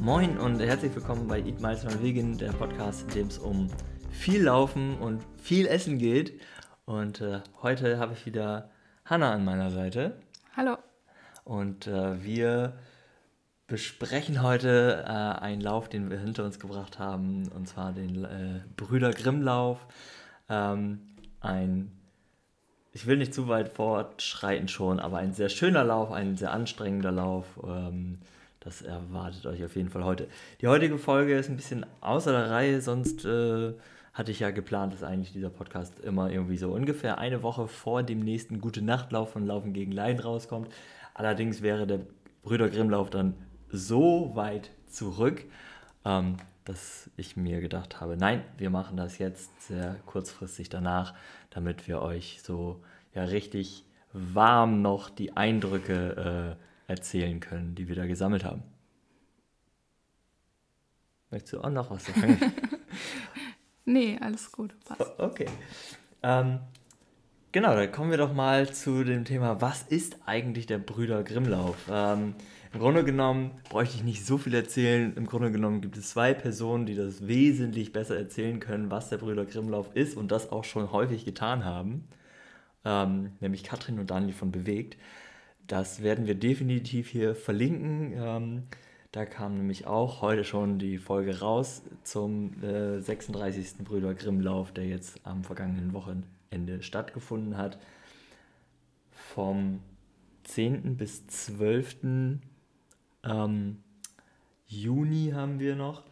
Moin und herzlich willkommen bei Eat Miles Run Vegan, der Podcast, in dem es um viel Laufen und viel Essen geht. Und äh, heute habe ich wieder Hanna an meiner Seite. Hallo. Und äh, wir besprechen heute äh, einen Lauf, den wir hinter uns gebracht haben, und zwar den äh, Brüder Grimm-Lauf. Ähm, ein, ich will nicht zu weit fortschreiten schon, aber ein sehr schöner Lauf, ein sehr anstrengender Lauf. Ähm, das erwartet euch auf jeden Fall heute. Die heutige Folge ist ein bisschen außer der Reihe, sonst äh, hatte ich ja geplant, dass eigentlich dieser Podcast immer irgendwie so ungefähr eine Woche vor dem nächsten Gute Nachtlauf von Laufen gegen Leiden rauskommt. Allerdings wäre der Brüder Grimm-Lauf dann so weit zurück, ähm, dass ich mir gedacht habe, nein, wir machen das jetzt sehr kurzfristig danach, damit wir euch so ja richtig warm noch die Eindrücke äh, erzählen können, die wir da gesammelt haben. Möchtest du auch noch was sagen? nee, alles gut. Passt. Okay. Ähm, genau, dann kommen wir doch mal zu dem Thema, was ist eigentlich der Brüder Grimmlauf? Ähm, Im Grunde genommen bräuchte ich nicht so viel erzählen. Im Grunde genommen gibt es zwei Personen, die das wesentlich besser erzählen können, was der Brüder Grimmlauf ist und das auch schon häufig getan haben. Ähm, nämlich Katrin und Daniel von Bewegt. Das werden wir definitiv hier verlinken. Ähm, da kam nämlich auch heute schon die Folge raus zum äh, 36. Brüder Grimm-Lauf, der jetzt am vergangenen Wochenende stattgefunden hat. Vom 10. bis 12. Ähm, Juni haben wir noch.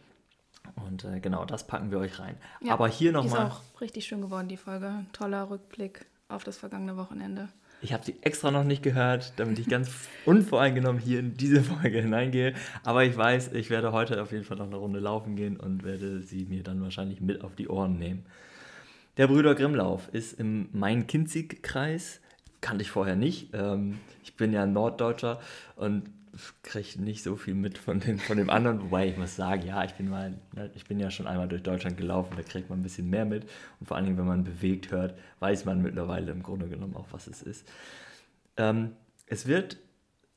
Und äh, genau, das packen wir euch rein. Ja, Aber hier nochmal. Ist auch richtig schön geworden, die Folge. Toller Rückblick auf das vergangene Wochenende. Ich habe sie extra noch nicht gehört, damit ich ganz unvoreingenommen hier in diese Folge hineingehe. Aber ich weiß, ich werde heute auf jeden Fall noch eine Runde laufen gehen und werde sie mir dann wahrscheinlich mit auf die Ohren nehmen. Der Brüder Grimmlauf ist im Main-Kinzig-Kreis. Kannte ich vorher nicht. Ähm, ich bin ja Norddeutscher und kriege nicht so viel mit von, den, von dem anderen, wobei ich muss sagen, ja, ich bin mal, ne, ich bin ja schon einmal durch Deutschland gelaufen, da kriegt man ein bisschen mehr mit und vor allen Dingen, wenn man bewegt hört, weiß man mittlerweile im Grunde genommen auch, was es ist. Ähm, es wird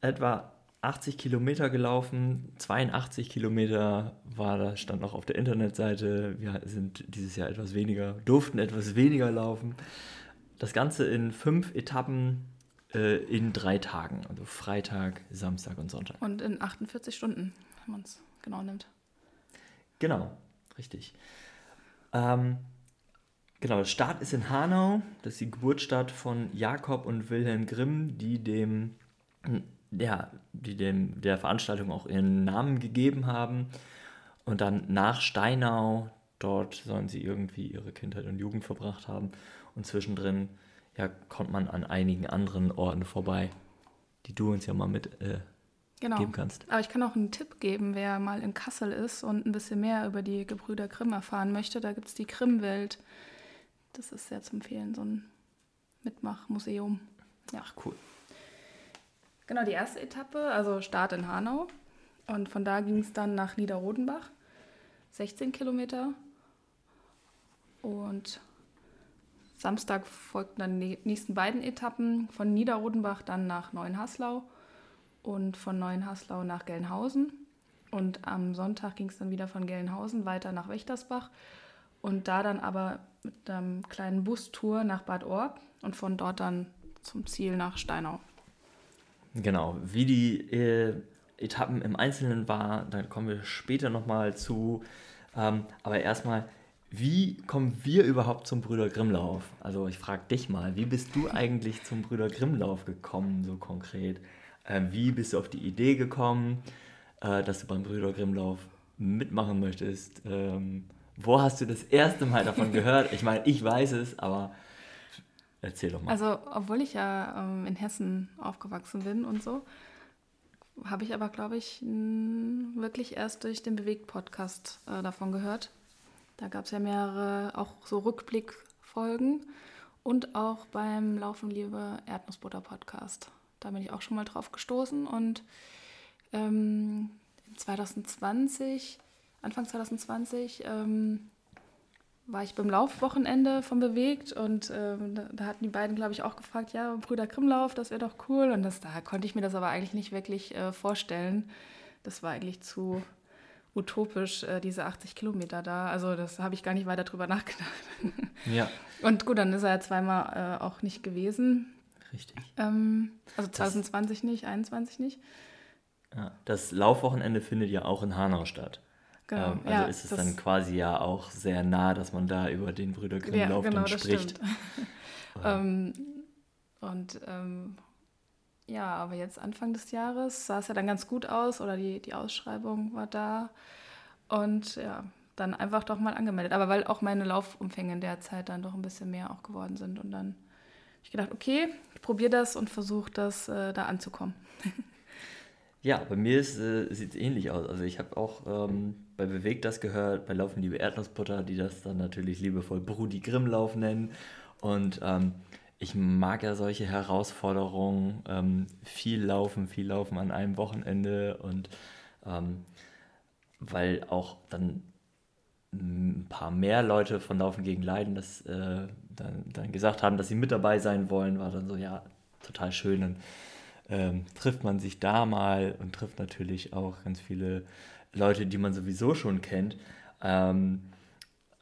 etwa 80 Kilometer gelaufen, 82 Kilometer war da, stand noch auf der Internetseite, wir sind dieses Jahr etwas weniger, durften etwas weniger laufen. Das Ganze in fünf Etappen äh, in drei Tagen. Also Freitag, Samstag und Sonntag. Und in 48 Stunden, wenn man es genau nimmt. Genau, richtig. Ähm, genau, der Start ist in Hanau. Das ist die Geburtsstadt von Jakob und Wilhelm Grimm, die dem, ja, die dem der Veranstaltung auch ihren Namen gegeben haben. Und dann nach Steinau, dort sollen sie irgendwie ihre Kindheit und Jugend verbracht haben. Und zwischendrin ja, kommt man an einigen anderen Orten vorbei, die du uns ja mal mit äh, genau. geben kannst. Aber ich kann auch einen Tipp geben, wer mal in Kassel ist und ein bisschen mehr über die Gebrüder Grimm erfahren möchte. Da gibt es die Grimmwelt. Das ist sehr zu empfehlen, so ein Mitmachmuseum. Ja. Ach, cool. Genau, die erste Etappe, also Start in Hanau. Und von da ging es dann nach Niederrodenbach. 16 Kilometer. Und Samstag folgten dann die nächsten beiden Etappen von Niederrodenbach dann nach Neuenhaslau und von Neuenhaslau nach Gelnhausen. Und am Sonntag ging es dann wieder von Gelnhausen weiter nach Wächtersbach und da dann aber mit einem kleinen Bustour nach Bad Orb und von dort dann zum Ziel nach Steinau. Genau, wie die äh, Etappen im Einzelnen waren, da kommen wir später nochmal zu. Ähm, aber erstmal, wie kommen wir überhaupt zum Brüder Grimmlauf? Also ich frage dich mal, wie bist du eigentlich zum Brüder Grimmlauf gekommen, so konkret? Äh, wie bist du auf die Idee gekommen, äh, dass du beim Brüder Grimmlauf mitmachen möchtest? Ähm, wo hast du das erste Mal davon gehört? Ich meine, ich weiß es, aber erzähl doch mal. Also, obwohl ich ja ähm, in Hessen aufgewachsen bin und so, habe ich aber, glaube ich, wirklich erst durch den Bewegt-Podcast äh, davon gehört da gab es ja mehrere, auch so Rückblickfolgen und auch beim Laufen Liebe Erdnussbutter Podcast. Da bin ich auch schon mal drauf gestoßen und ähm, 2020, Anfang 2020, ähm, war ich beim Laufwochenende von Bewegt und ähm, da, hatten die beiden, glaube ich, auch gefragt, ja, Brüder Grimmlauf, das wäre doch cool. Und das, da konnte ich mir das aber eigentlich nicht wirklich äh, vorstellen. Das war eigentlich zu, utopisch, äh, diese 80 Kilometer da. Also das habe ich gar nicht weiter drüber nachgedacht. Ja. Und gut, dann ist er ja zweimal äh, auch nicht gewesen. Richtig. Ähm, also 2020 das, nicht, 2021 nicht. Ja, das Laufwochenende findet ja auch in Hanau statt. Genau. Ähm, also ja, ist es dann quasi ja auch sehr nah, dass man da über den Brüder Grimm-Lauf ja, genau, dann spricht. ähm, und ähm, ja, aber jetzt Anfang des Jahres sah es ja dann ganz gut aus oder die, die Ausschreibung war da. Und ja, dann einfach doch mal angemeldet. Aber weil auch meine Laufumfänge in der Zeit dann doch ein bisschen mehr auch geworden sind. Und dann habe ich gedacht, okay, ich probiere das und versuche das äh, da anzukommen. Ja, bei mir äh, sieht es ähnlich aus. Also ich habe auch ähm, bei Bewegt das gehört, bei Laufen Liebe Erdnussbutter, die das dann natürlich liebevoll Brudi Grimmlauf nennen. Und ähm, ich mag ja solche Herausforderungen, ähm, viel laufen, viel laufen an einem Wochenende und ähm, weil auch dann ein paar mehr Leute von Laufen gegen Leiden das äh, dann, dann gesagt haben, dass sie mit dabei sein wollen, war dann so, ja, total schön. Dann ähm, trifft man sich da mal und trifft natürlich auch ganz viele Leute, die man sowieso schon kennt, ähm,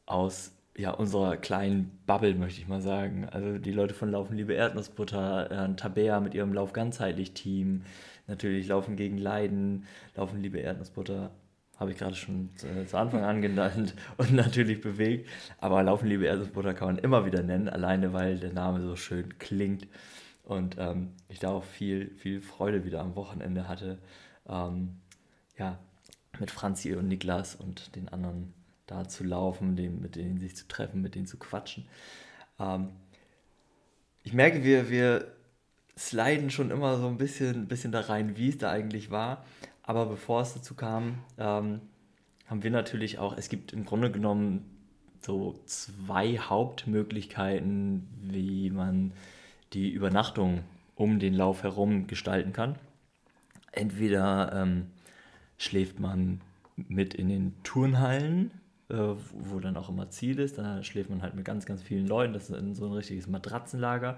aus ja, unserer kleinen Bubble, möchte ich mal sagen. Also die Leute von Laufen Liebe Erdnussbutter, äh, Tabea mit ihrem Lauf ganzheitlich Team, natürlich Laufen gegen Leiden, Laufen Liebe Erdnussbutter, habe ich gerade schon äh, zu Anfang an genannt und natürlich bewegt. Aber Laufen Liebe Erdnussbutter kann man immer wieder nennen, alleine weil der Name so schön klingt und ähm, ich da auch viel, viel Freude wieder am Wochenende hatte. Ähm, ja, mit Franzi und Niklas und den anderen da zu laufen, den, mit denen sich zu treffen, mit denen zu quatschen. Ähm, ich merke, wir, wir sliden schon immer so ein bisschen, bisschen da rein, wie es da eigentlich war. Aber bevor es dazu kam, ähm, haben wir natürlich auch, es gibt im Grunde genommen so zwei Hauptmöglichkeiten, wie man die Übernachtung um den Lauf herum gestalten kann. Entweder ähm, schläft man mit in den Turnhallen, wo dann auch immer Ziel ist. Da schläft man halt mit ganz, ganz vielen Leuten. Das ist so ein richtiges Matratzenlager.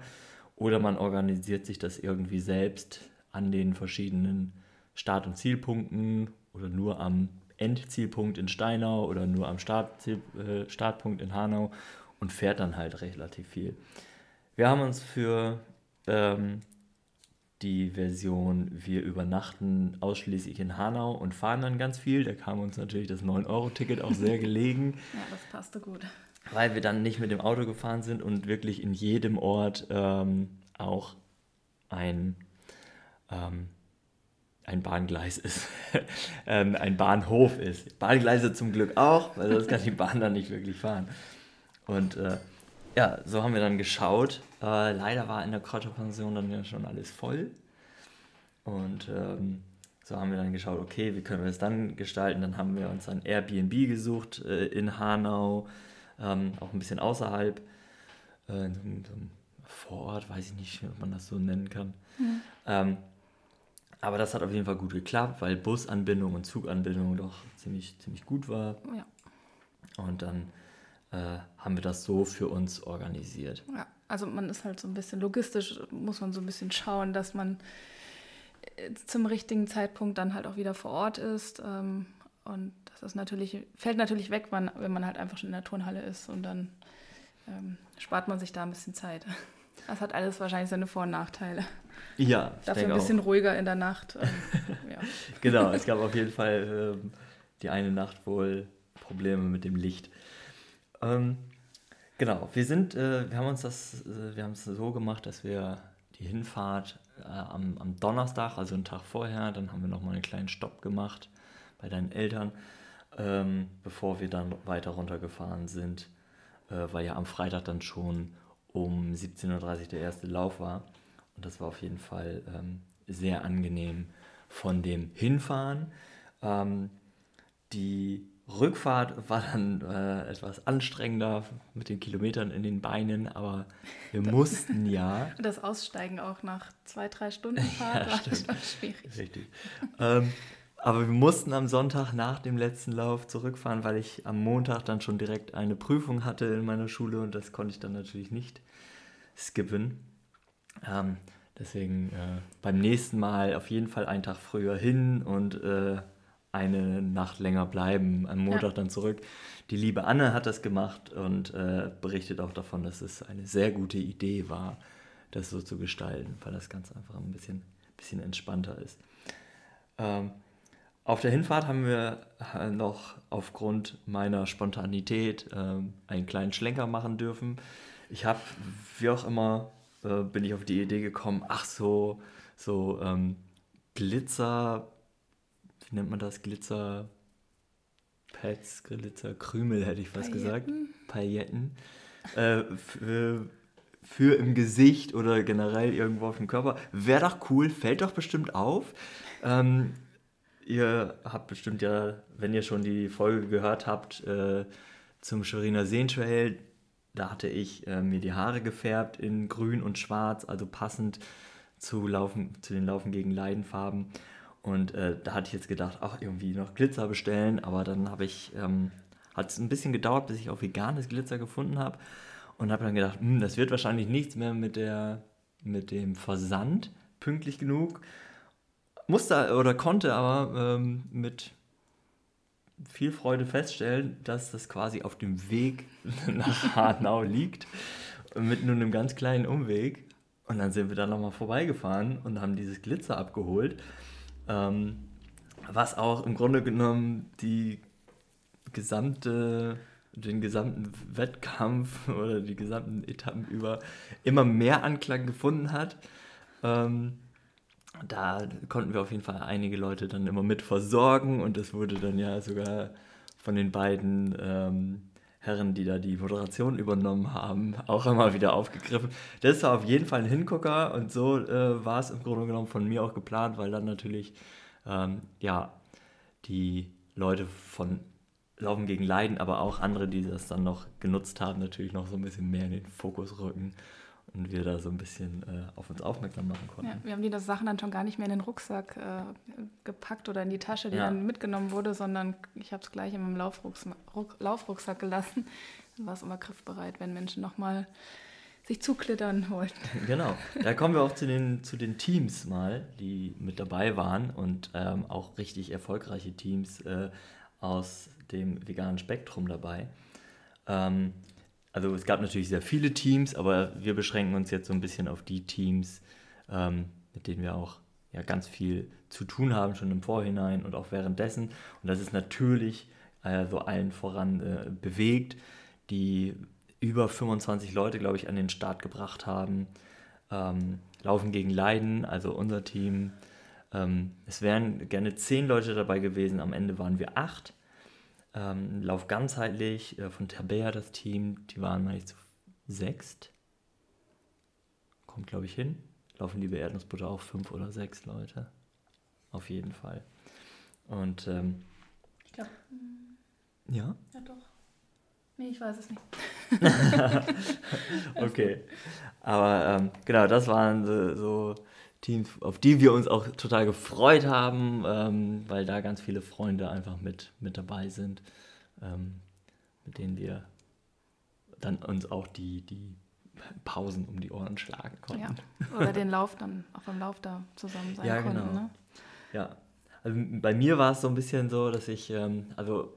Oder man organisiert sich das irgendwie selbst an den verschiedenen Start- und Zielpunkten oder nur am Endzielpunkt in Steinau oder nur am Startziel, äh, Startpunkt in Hanau und fährt dann halt relativ viel. Wir haben uns für ähm, die Version Wir übernachten ausschließlich in Hanau und fahren dann ganz viel. Da kam uns natürlich das 9-Euro-Ticket auch sehr gelegen. ja, das passte gut. Weil wir dann nicht mit dem Auto gefahren sind und wirklich in jedem Ort ähm, auch ein, ähm, ein Bahngleis ist. ähm, ein Bahnhof ist. Bahngleise zum Glück auch, weil sonst kann die Bahn dann nicht wirklich fahren. Und äh, ja, so haben wir dann geschaut. Äh, leider war in der Kräuterpension dann ja schon alles voll. Und ähm, so haben wir dann geschaut, okay, wie können wir das dann gestalten? Dann haben wir uns ein Airbnb gesucht äh, in Hanau, ähm, auch ein bisschen außerhalb, äh, in so einem Vorort, weiß ich nicht, ob man das so nennen kann. Mhm. Ähm, aber das hat auf jeden Fall gut geklappt, weil Busanbindung und Zuganbindung doch ziemlich, ziemlich gut war. Ja. Und dann äh, haben wir das so für uns organisiert. Ja, also man ist halt so ein bisschen logistisch, muss man so ein bisschen schauen, dass man äh, zum richtigen Zeitpunkt dann halt auch wieder vor Ort ist. Ähm, und das ist natürlich, fällt natürlich weg, wenn man halt einfach schon in der Turnhalle ist und dann ähm, spart man sich da ein bisschen Zeit. Das hat alles wahrscheinlich seine Vor- und Nachteile. Ja. Dafür ein bisschen auch. ruhiger in der Nacht. Ähm, ja. genau, es gab auf jeden Fall ähm, die eine Nacht wohl Probleme mit dem Licht. Ähm, genau, wir sind, äh, wir haben uns das, äh, wir haben es so gemacht, dass wir die Hinfahrt äh, am, am Donnerstag, also einen Tag vorher, dann haben wir nochmal einen kleinen Stopp gemacht bei deinen Eltern, ähm, bevor wir dann weiter runtergefahren sind, äh, weil ja am Freitag dann schon um 17.30 Uhr der erste Lauf war. Und das war auf jeden Fall ähm, sehr angenehm von dem Hinfahren. Ähm, die Rückfahrt war dann äh, etwas anstrengender mit den Kilometern in den Beinen, aber wir mussten ja. Das Aussteigen auch nach zwei, drei Stunden Fahrt ja, war, war schwierig. Richtig. ähm, aber wir mussten am Sonntag nach dem letzten Lauf zurückfahren, weil ich am Montag dann schon direkt eine Prüfung hatte in meiner Schule und das konnte ich dann natürlich nicht skippen. Ähm, deswegen äh, beim nächsten Mal auf jeden Fall einen Tag früher hin und äh, eine Nacht länger bleiben, am Montag ja. dann zurück. Die liebe Anne hat das gemacht und äh, berichtet auch davon, dass es eine sehr gute Idee war, das so zu gestalten, weil das ganz einfach ein bisschen, bisschen entspannter ist. Ähm, auf der Hinfahrt haben wir äh, noch aufgrund meiner Spontanität ähm, einen kleinen Schlenker machen dürfen. Ich habe, wie auch immer, äh, bin ich auf die Idee gekommen, ach so, so ähm, Glitzer, wie nennt man das? Glitzer, Pads, Glitzer, Krümel hätte ich fast Pailletten. gesagt. Pailletten. Äh, für, für im Gesicht oder generell irgendwo auf dem Körper. Wäre doch cool, fällt doch bestimmt auf. Ähm, ihr habt bestimmt ja, wenn ihr schon die Folge gehört habt, äh, zum Schweriner Seentrail, da hatte ich äh, mir die Haare gefärbt in grün und schwarz, also passend zu, Laufen, zu den Laufen gegen Leidenfarben. Und äh, da hatte ich jetzt gedacht, ach, irgendwie noch Glitzer bestellen, aber dann habe ich, ähm, hat es ein bisschen gedauert, bis ich auch veganes Glitzer gefunden habe und habe dann gedacht, hm, das wird wahrscheinlich nichts mehr mit, der, mit dem Versand pünktlich genug. Musste oder konnte aber ähm, mit viel Freude feststellen, dass das quasi auf dem Weg nach Hanau liegt, mit nur einem ganz kleinen Umweg. Und dann sind wir da nochmal vorbeigefahren und haben dieses Glitzer abgeholt, ähm, was auch im Grunde genommen die gesamte, den gesamten Wettkampf oder die gesamten Etappen über immer mehr Anklang gefunden hat. Ähm, da konnten wir auf jeden Fall einige Leute dann immer mit versorgen und es wurde dann ja sogar von den beiden ähm, Herren, die da die Moderation übernommen haben, auch immer wieder aufgegriffen. Das war auf jeden Fall ein Hingucker und so äh, war es im Grunde genommen von mir auch geplant, weil dann natürlich ähm, ja die Leute von Laufen gegen Leiden, aber auch andere, die das dann noch genutzt haben, natürlich noch so ein bisschen mehr in den Fokus rücken und wir da so ein bisschen äh, auf uns aufmerksam machen konnten. Ja, wir haben die das Sachen dann schon gar nicht mehr in den Rucksack äh, gepackt oder in die Tasche, die ja. dann mitgenommen wurde, sondern ich habe es gleich in meinem Laufrucksack, Laufrucksack gelassen. Dann war es immer griffbereit, wenn Menschen nochmal sich zuklittern wollten. Genau, da kommen wir auch zu den, zu den Teams mal, die mit dabei waren und ähm, auch richtig erfolgreiche Teams äh, aus dem veganen Spektrum dabei. Ähm, also es gab natürlich sehr viele Teams, aber wir beschränken uns jetzt so ein bisschen auf die Teams, ähm, mit denen wir auch ja, ganz viel zu tun haben, schon im Vorhinein und auch währenddessen. Und das ist natürlich äh, so allen voran äh, bewegt, die über 25 Leute, glaube ich, an den Start gebracht haben. Ähm, Laufen gegen Leiden, also unser Team. Ähm, es wären gerne zehn Leute dabei gewesen, am Ende waren wir acht. Ähm, Lauf ganzheitlich äh, von Tabea das Team, die waren meine ich zu sechst. Kommt glaube ich hin. Laufen die Erdnussbutter auch fünf oder sechs Leute. Auf jeden Fall. Und ähm, ich glaube. Ja? Ja doch. Nee, ich weiß es nicht. okay. Aber ähm, genau, das waren so, so Teams, auf die wir uns auch total gefreut haben, ähm, weil da ganz viele Freunde einfach mit, mit dabei sind, ähm, mit denen wir dann uns auch die, die Pausen um die Ohren schlagen konnten. Ja. Oder den Lauf dann auch beim Lauf da zusammen sein ja, konnten. Genau. Ne? Ja, also bei mir war es so ein bisschen so, dass ich, ähm, also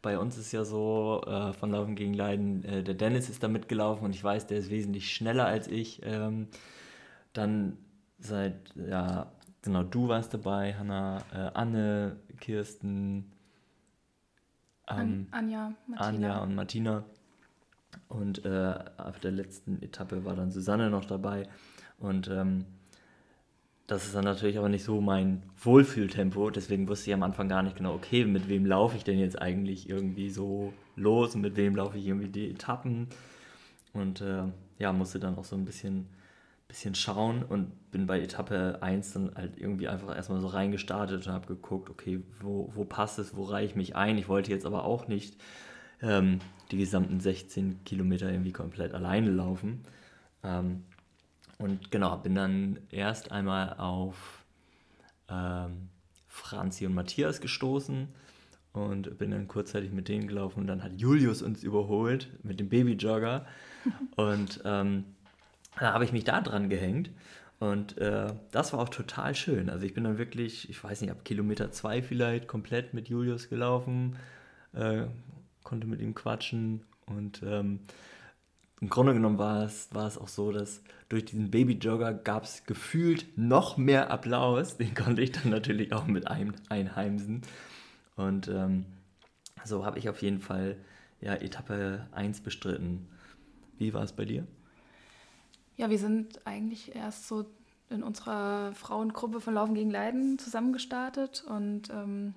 bei uns ist ja so, äh, von Laufen gegen Leiden, äh, der Dennis ist da mitgelaufen und ich weiß, der ist wesentlich schneller als ich. Ähm, dann seit, ja, genau, du warst dabei, Hanna, äh, Anne, Kirsten, ähm, An Anja, Martina. Anja und Martina. Und äh, auf der letzten Etappe war dann Susanne noch dabei. Und ähm, das ist dann natürlich aber nicht so mein Wohlfühltempo. Deswegen wusste ich am Anfang gar nicht genau, okay, mit wem laufe ich denn jetzt eigentlich irgendwie so los und mit wem laufe ich irgendwie die Etappen. Und äh, ja, musste dann auch so ein bisschen bisschen schauen und bin bei Etappe 1 dann halt irgendwie einfach erstmal so reingestartet und habe geguckt, okay, wo, wo passt es, wo reiche ich mich ein. Ich wollte jetzt aber auch nicht ähm, die gesamten 16 Kilometer irgendwie komplett alleine laufen. Ähm, und genau, bin dann erst einmal auf ähm, Franzi und Matthias gestoßen und bin dann kurzzeitig mit denen gelaufen und dann hat Julius uns überholt mit dem Babyjogger und ähm, da habe ich mich da dran gehängt Und äh, das war auch total schön. Also ich bin dann wirklich, ich weiß nicht, ab Kilometer zwei vielleicht komplett mit Julius gelaufen, äh, konnte mit ihm quatschen und ähm, im Grunde genommen war es, war es auch so, dass durch diesen Babyjogger gab es gefühlt noch mehr Applaus. Den konnte ich dann natürlich auch mit ein, einheimsen. Und ähm, so habe ich auf jeden Fall ja, Etappe 1 bestritten. Wie war es bei dir? Ja, wir sind eigentlich erst so in unserer Frauengruppe von Laufen gegen Leiden zusammengestartet. Und ähm,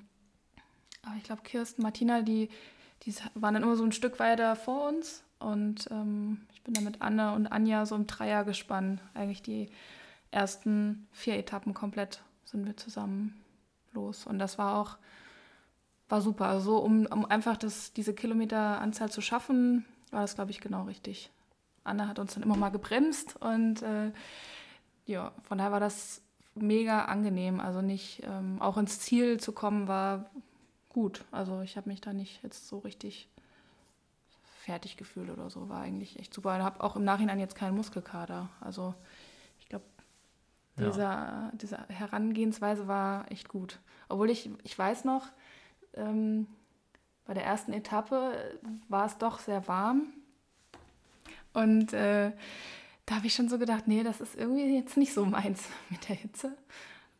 aber ich glaube, Kirsten, Martina, die, die waren dann immer so ein Stück weiter vor uns. Und ähm, ich bin dann mit Anne und Anja so im Dreier gespannt. Eigentlich die ersten vier Etappen komplett sind wir zusammen los. Und das war auch war super. Also um, um einfach das, diese Kilometeranzahl zu schaffen, war das, glaube ich, genau richtig. Anne hat uns dann immer mal gebremst und äh, ja, von daher war das mega angenehm. Also nicht ähm, auch ins Ziel zu kommen, war gut. Also ich habe mich da nicht jetzt so richtig fertig gefühlt oder so. War eigentlich echt super. Ich habe auch im Nachhinein jetzt keinen Muskelkater. Also ich glaube, dieser, ja. diese Herangehensweise war echt gut. Obwohl ich, ich weiß noch, ähm, bei der ersten Etappe war es doch sehr warm. Und äh, da habe ich schon so gedacht, nee, das ist irgendwie jetzt nicht so meins mit der Hitze.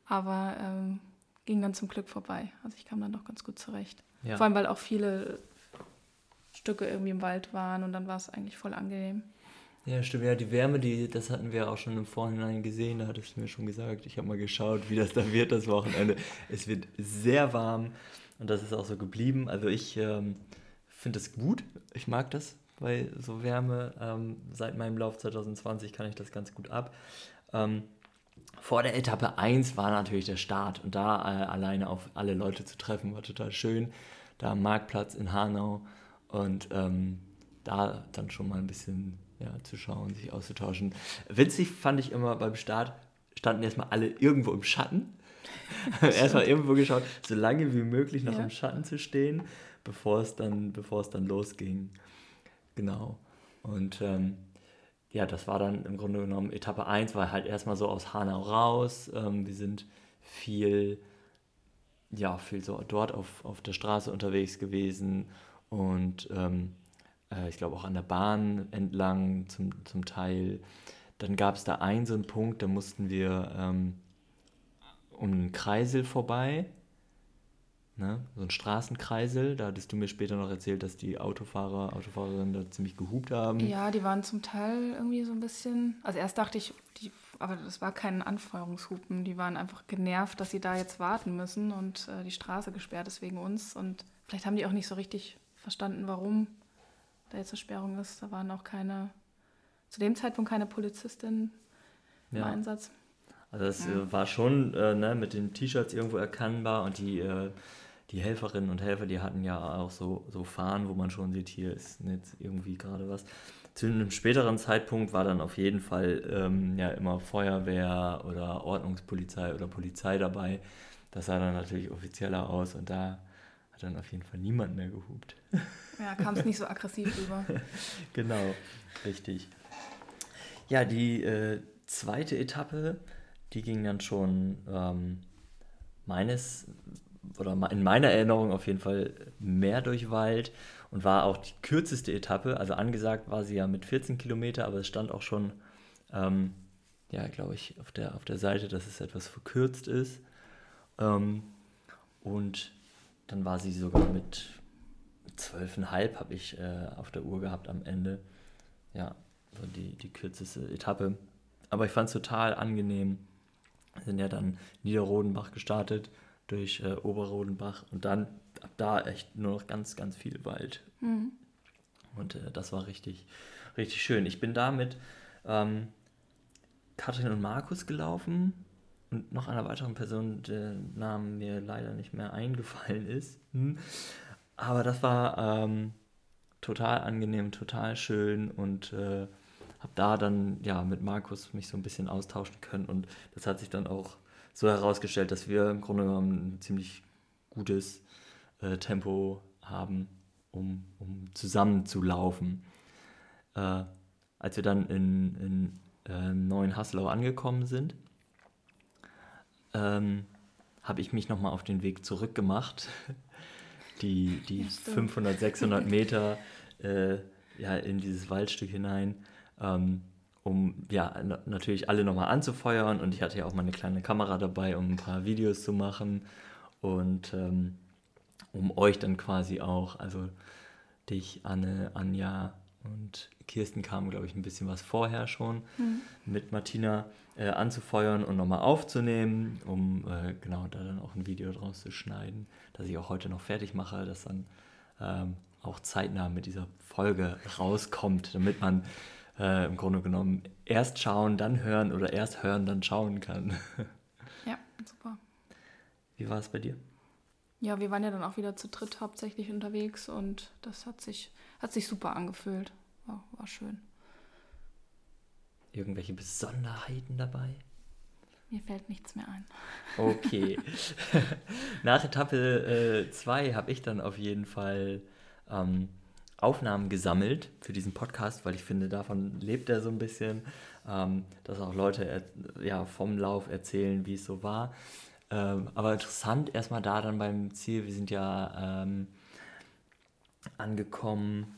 Aber ähm, ging dann zum Glück vorbei. Also ich kam dann doch ganz gut zurecht. Ja. Vor allem, weil auch viele Stücke irgendwie im Wald waren und dann war es eigentlich voll angenehm. Ja, stimmt. Ja, die Wärme, die, das hatten wir auch schon im Vorhinein gesehen. Da hattest du mir schon gesagt. Ich habe mal geschaut, wie das da wird das Wochenende. Es wird sehr warm und das ist auch so geblieben. Also ich ähm, finde es gut. Ich mag das bei so Wärme. Ähm, seit meinem Lauf 2020 kann ich das ganz gut ab. Ähm, vor der Etappe 1 war natürlich der Start und da äh, alleine auf alle Leute zu treffen, war total schön. Da am Marktplatz in Hanau und ähm, da dann schon mal ein bisschen ja, zu schauen, sich auszutauschen. Witzig fand ich immer beim Start, standen erstmal alle irgendwo im Schatten. erstmal irgendwo geschaut, so lange wie möglich noch ja. im Schatten zu stehen, bevor es dann, bevor es dann losging. Genau. Und ähm, ja, das war dann im Grunde genommen Etappe 1, war halt erstmal so aus Hanau raus. Ähm, wir sind viel, ja, viel so dort auf, auf der Straße unterwegs gewesen und ähm, äh, ich glaube auch an der Bahn entlang zum, zum Teil. Dann gab es da einen so einen Punkt, da mussten wir ähm, um einen Kreisel vorbei, ne? so ein Straßenkreisel. Da hattest du mir später noch erzählt, dass die Autofahrer, Autofahrerinnen da ziemlich gehupt haben. Ja, die waren zum Teil irgendwie so ein bisschen. Also erst dachte ich, die, aber das war kein Anfeuerungshupen. Die waren einfach genervt, dass sie da jetzt warten müssen und äh, die Straße gesperrt ist wegen uns. Und vielleicht haben die auch nicht so richtig verstanden, warum da jetzt eine Sperrung ist. Da waren auch keine, zu dem Zeitpunkt keine Polizistin im ja. Einsatz. Also es ja. Äh, war schon äh, ne, mit den T-Shirts irgendwo erkennbar und die, äh, die Helferinnen und Helfer, die hatten ja auch so, so Fahnen, wo man schon sieht, hier ist jetzt irgendwie gerade was. Zu einem späteren Zeitpunkt war dann auf jeden Fall ähm, ja immer Feuerwehr oder Ordnungspolizei oder Polizei dabei. Das sah dann natürlich offizieller aus und da hat dann auf jeden Fall niemand mehr gehupt. Ja, kam es nicht so aggressiv rüber. genau, richtig. Ja, die äh, zweite Etappe, die ging dann schon ähm, meines oder in meiner Erinnerung auf jeden Fall mehr durch Wald und war auch die kürzeste Etappe. Also angesagt war sie ja mit 14 Kilometer, aber es stand auch schon, ähm, ja, glaube ich, auf der, auf der Seite, dass es etwas verkürzt ist. Ähm, und dann war sie sogar mit zwölfeinhalb habe ich äh, auf der Uhr gehabt am Ende. Ja, so die, die kürzeste Etappe. Aber ich fand es total angenehm. Wir sind ja dann Niederrodenbach gestartet, durch äh, Oberrodenbach und dann ab da echt nur noch ganz, ganz viel Wald. Mhm. Und äh, das war richtig, richtig schön. Ich bin da mit ähm, Katrin und Markus gelaufen und noch einer weiteren Person, der Name mir leider nicht mehr eingefallen ist. Hm. Aber das war ähm, total angenehm, total schön und äh, habe da dann ja mit Markus mich so ein bisschen austauschen können und das hat sich dann auch so herausgestellt, dass wir im Grunde genommen ein ziemlich gutes äh, Tempo haben, um, um zusammen zu laufen. Äh, als wir dann in, in äh, Neuen Haslau angekommen sind, ähm, habe ich mich nochmal auf den Weg zurückgemacht. Die, die ja, 500, 600 Meter äh, ja, in dieses Waldstück hinein, ähm, um ja natürlich alle nochmal anzufeuern. Und ich hatte ja auch mal eine kleine Kamera dabei, um ein paar Videos zu machen und ähm, um euch dann quasi auch, also dich, Anne, Anja und Kirsten kamen, glaube ich, ein bisschen was vorher schon mhm. mit Martina äh, anzufeuern und nochmal aufzunehmen, um äh, genau da dann auch ein Video draus zu schneiden, das ich auch heute noch fertig mache, das dann ähm, auch zeitnah mit dieser Folge rauskommt, damit man äh, im Grunde genommen erst schauen, dann hören oder erst hören, dann schauen kann. Ja, super. Wie war es bei dir? Ja, wir waren ja dann auch wieder zu dritt hauptsächlich unterwegs und das hat sich, hat sich super angefühlt. War, war schön. Irgendwelche Besonderheiten dabei? Mir fällt nichts mehr ein. Okay. Nach Etappe 2 äh, habe ich dann auf jeden Fall ähm, Aufnahmen gesammelt für diesen Podcast, weil ich finde, davon lebt er so ein bisschen, ähm, dass auch Leute ja, vom Lauf erzählen, wie es so war. Ähm, aber interessant erstmal da dann beim Ziel, wir sind ja ähm, angekommen,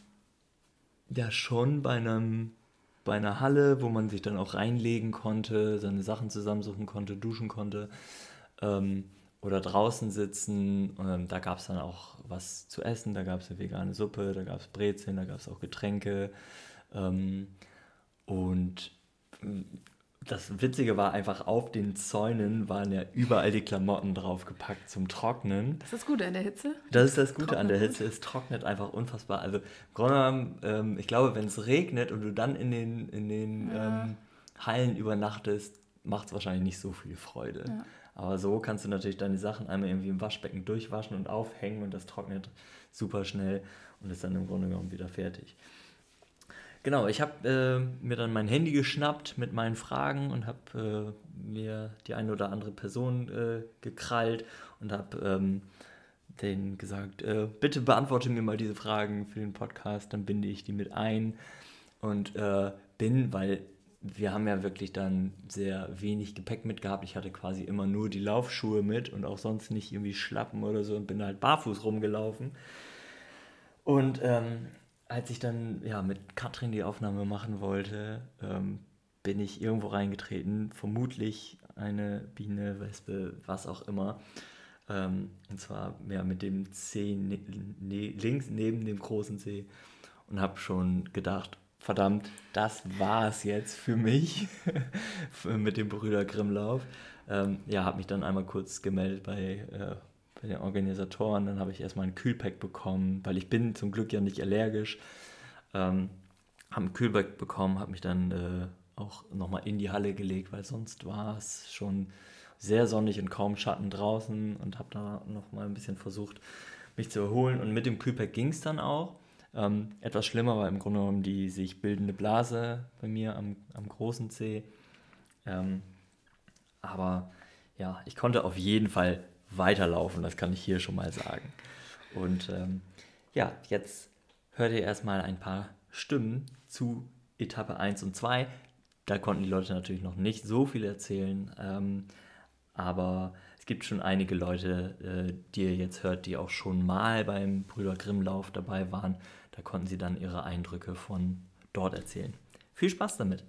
ja schon bei einem bei einer Halle, wo man sich dann auch reinlegen konnte, seine Sachen zusammensuchen konnte, duschen konnte ähm, oder draußen sitzen. Ähm, da gab es dann auch was zu essen, da gab es eine vegane Suppe, da gab es Brezeln, da gab es auch Getränke. Ähm, und das Witzige war einfach, auf den Zäunen waren ja überall die Klamotten draufgepackt zum Trocknen. Das ist das Gute an der Hitze. Das ist das Gute trocknet an der Hitze. Es trocknet einfach unfassbar. Also, im ähm, ich glaube, wenn es regnet und du dann in den, in den ja. ähm, Hallen übernachtest, macht es wahrscheinlich nicht so viel Freude. Ja. Aber so kannst du natürlich deine Sachen einmal irgendwie im Waschbecken durchwaschen und aufhängen und das trocknet super schnell und ist dann im Grunde genommen wieder fertig. Genau, ich habe äh, mir dann mein Handy geschnappt mit meinen Fragen und habe äh, mir die eine oder andere Person äh, gekrallt und habe ähm, denen gesagt, äh, bitte beantworte mir mal diese Fragen für den Podcast, dann binde ich die mit ein und äh, bin, weil wir haben ja wirklich dann sehr wenig Gepäck mitgehabt. Ich hatte quasi immer nur die Laufschuhe mit und auch sonst nicht irgendwie Schlappen oder so und bin halt barfuß rumgelaufen. Und ähm, als ich dann ja mit Katrin die Aufnahme machen wollte, ähm, bin ich irgendwo reingetreten, vermutlich eine Biene, Wespe, was auch immer. Ähm, und zwar ja, mit dem C ne ne links neben dem großen C und habe schon gedacht, verdammt, das war es jetzt für mich mit dem Brüder Grimmlauf. Ähm, ja, habe mich dann einmal kurz gemeldet bei äh, bei den Organisatoren. Dann habe ich erstmal ein Kühlpack bekommen, weil ich bin zum Glück ja nicht allergisch. Ähm, habe ein Kühlpack bekommen, habe mich dann äh, auch nochmal in die Halle gelegt, weil sonst war es schon sehr sonnig und kaum Schatten draußen und habe da nochmal ein bisschen versucht, mich zu erholen. Und mit dem Kühlpack ging es dann auch. Ähm, etwas schlimmer war im Grunde genommen die sich bildende Blase bei mir am, am großen C. Ähm, aber ja, ich konnte auf jeden Fall weiterlaufen, das kann ich hier schon mal sagen. Und ähm, ja, jetzt hört ihr erstmal ein paar Stimmen zu Etappe 1 und 2. Da konnten die Leute natürlich noch nicht so viel erzählen, ähm, aber es gibt schon einige Leute, äh, die ihr jetzt hört, die auch schon mal beim Brüder Grimmlauf dabei waren. Da konnten sie dann ihre Eindrücke von dort erzählen. Viel Spaß damit!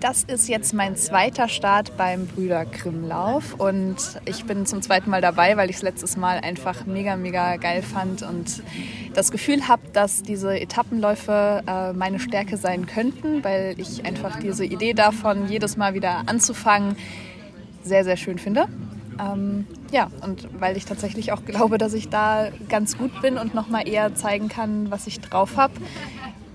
Das ist jetzt mein zweiter Start beim Brüder Grimmlauf und ich bin zum zweiten Mal dabei, weil ich es letztes Mal einfach mega, mega geil fand und das Gefühl habe, dass diese Etappenläufe äh, meine Stärke sein könnten, weil ich einfach diese Idee davon, jedes Mal wieder anzufangen, sehr, sehr schön finde. Ähm, ja, und weil ich tatsächlich auch glaube, dass ich da ganz gut bin und nochmal eher zeigen kann, was ich drauf habe.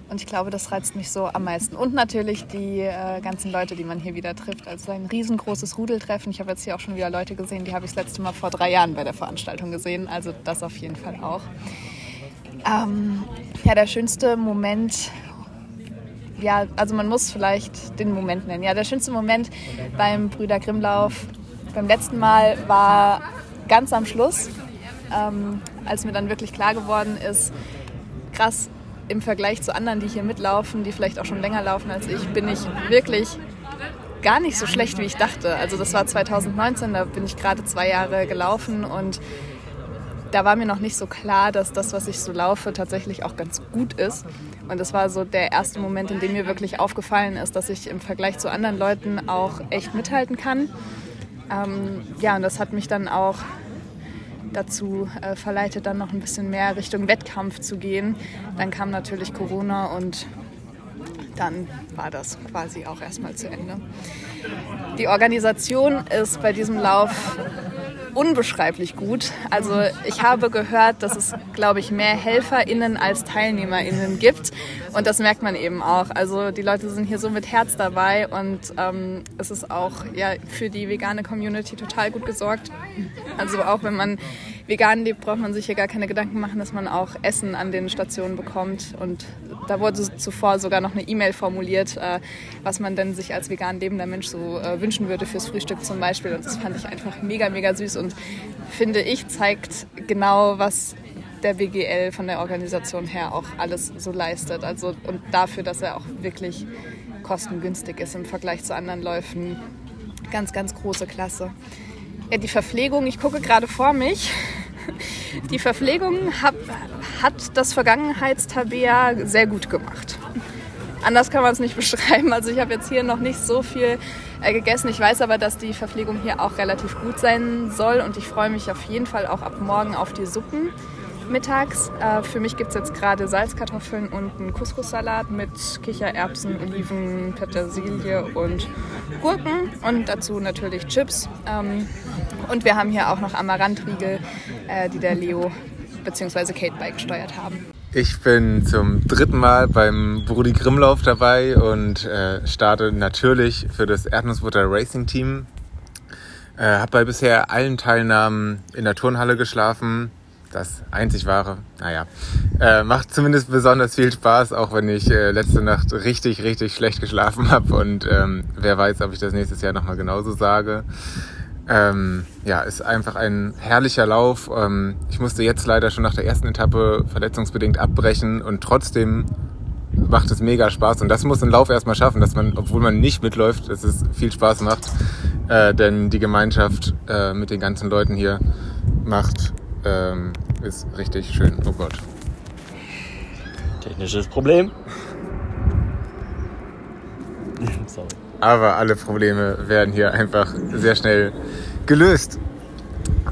Und ich glaube, das reizt mich so am meisten. Und natürlich die äh, ganzen Leute, die man hier wieder trifft. Also ein riesengroßes Rudeltreffen. Ich habe jetzt hier auch schon wieder Leute gesehen, die habe ich das letzte Mal vor drei Jahren bei der Veranstaltung gesehen. Also das auf jeden Fall auch. Ähm, ja, der schönste Moment. Ja, also man muss vielleicht den Moment nennen. Ja, der schönste Moment beim Brüder Grimmlauf beim letzten Mal war ganz am Schluss, ähm, als mir dann wirklich klar geworden ist, krass, im Vergleich zu anderen, die hier mitlaufen, die vielleicht auch schon länger laufen als ich, bin ich wirklich gar nicht so schlecht, wie ich dachte. Also das war 2019, da bin ich gerade zwei Jahre gelaufen und da war mir noch nicht so klar, dass das, was ich so laufe, tatsächlich auch ganz gut ist. Und das war so der erste Moment, in dem mir wirklich aufgefallen ist, dass ich im Vergleich zu anderen Leuten auch echt mithalten kann. Ähm, ja, und das hat mich dann auch dazu äh, verleitet, dann noch ein bisschen mehr Richtung Wettkampf zu gehen. Dann kam natürlich Corona und dann war das quasi auch erstmal zu Ende. Die Organisation ist bei diesem Lauf unbeschreiblich gut. Also ich habe gehört, dass es, glaube ich, mehr HelferInnen als TeilnehmerInnen gibt. Und das merkt man eben auch. Also die Leute sind hier so mit Herz dabei und ähm, es ist auch ja, für die vegane Community total gut gesorgt. Also auch wenn man vegan lebt, braucht man sich hier gar keine Gedanken machen, dass man auch Essen an den Stationen bekommt. Und da wurde zuvor sogar noch eine E-Mail formuliert, äh, was man denn sich als vegan lebender Mensch so äh, wünschen würde fürs Frühstück zum Beispiel. Und das fand ich einfach mega, mega süß und finde ich zeigt genau, was der BGL von der Organisation her auch alles so leistet. Also und dafür, dass er auch wirklich kostengünstig ist im Vergleich zu anderen Läufen. Ganz, ganz große Klasse. Ja, die Verpflegung, ich gucke gerade vor mich. Die Verpflegung hab, hat das Vergangenheitstabea sehr gut gemacht. Anders kann man es nicht beschreiben. Also ich habe jetzt hier noch nicht so viel äh, gegessen. Ich weiß aber, dass die Verpflegung hier auch relativ gut sein soll und ich freue mich auf jeden Fall auch ab morgen auf die Suppen mittags. Äh, für mich gibt es jetzt gerade Salzkartoffeln und einen Couscous-Salat mit Kichererbsen, Oliven, Petersilie und Gurken und dazu natürlich Chips. Ähm, und wir haben hier auch noch Amarantriegel, äh, die der Leo bzw. Kate beigesteuert haben. Ich bin zum dritten Mal beim Brudi Grimmlauf dabei und äh, starte natürlich für das Erdnussbutter Racing Team. Äh, habe bei bisher allen Teilnahmen in der Turnhalle geschlafen das einzig wahre. Naja, äh, macht zumindest besonders viel Spaß, auch wenn ich äh, letzte Nacht richtig, richtig schlecht geschlafen habe und ähm, wer weiß, ob ich das nächstes Jahr nochmal genauso sage. Ähm, ja, ist einfach ein herrlicher Lauf. Ähm, ich musste jetzt leider schon nach der ersten Etappe verletzungsbedingt abbrechen und trotzdem macht es mega Spaß und das muss ein Lauf erstmal schaffen, dass man, obwohl man nicht mitläuft, dass es viel Spaß macht, äh, denn die Gemeinschaft äh, mit den ganzen Leuten hier macht ähm, ist richtig schön. Oh Gott. Technisches Problem. Sorry. Aber alle Probleme werden hier einfach sehr schnell gelöst.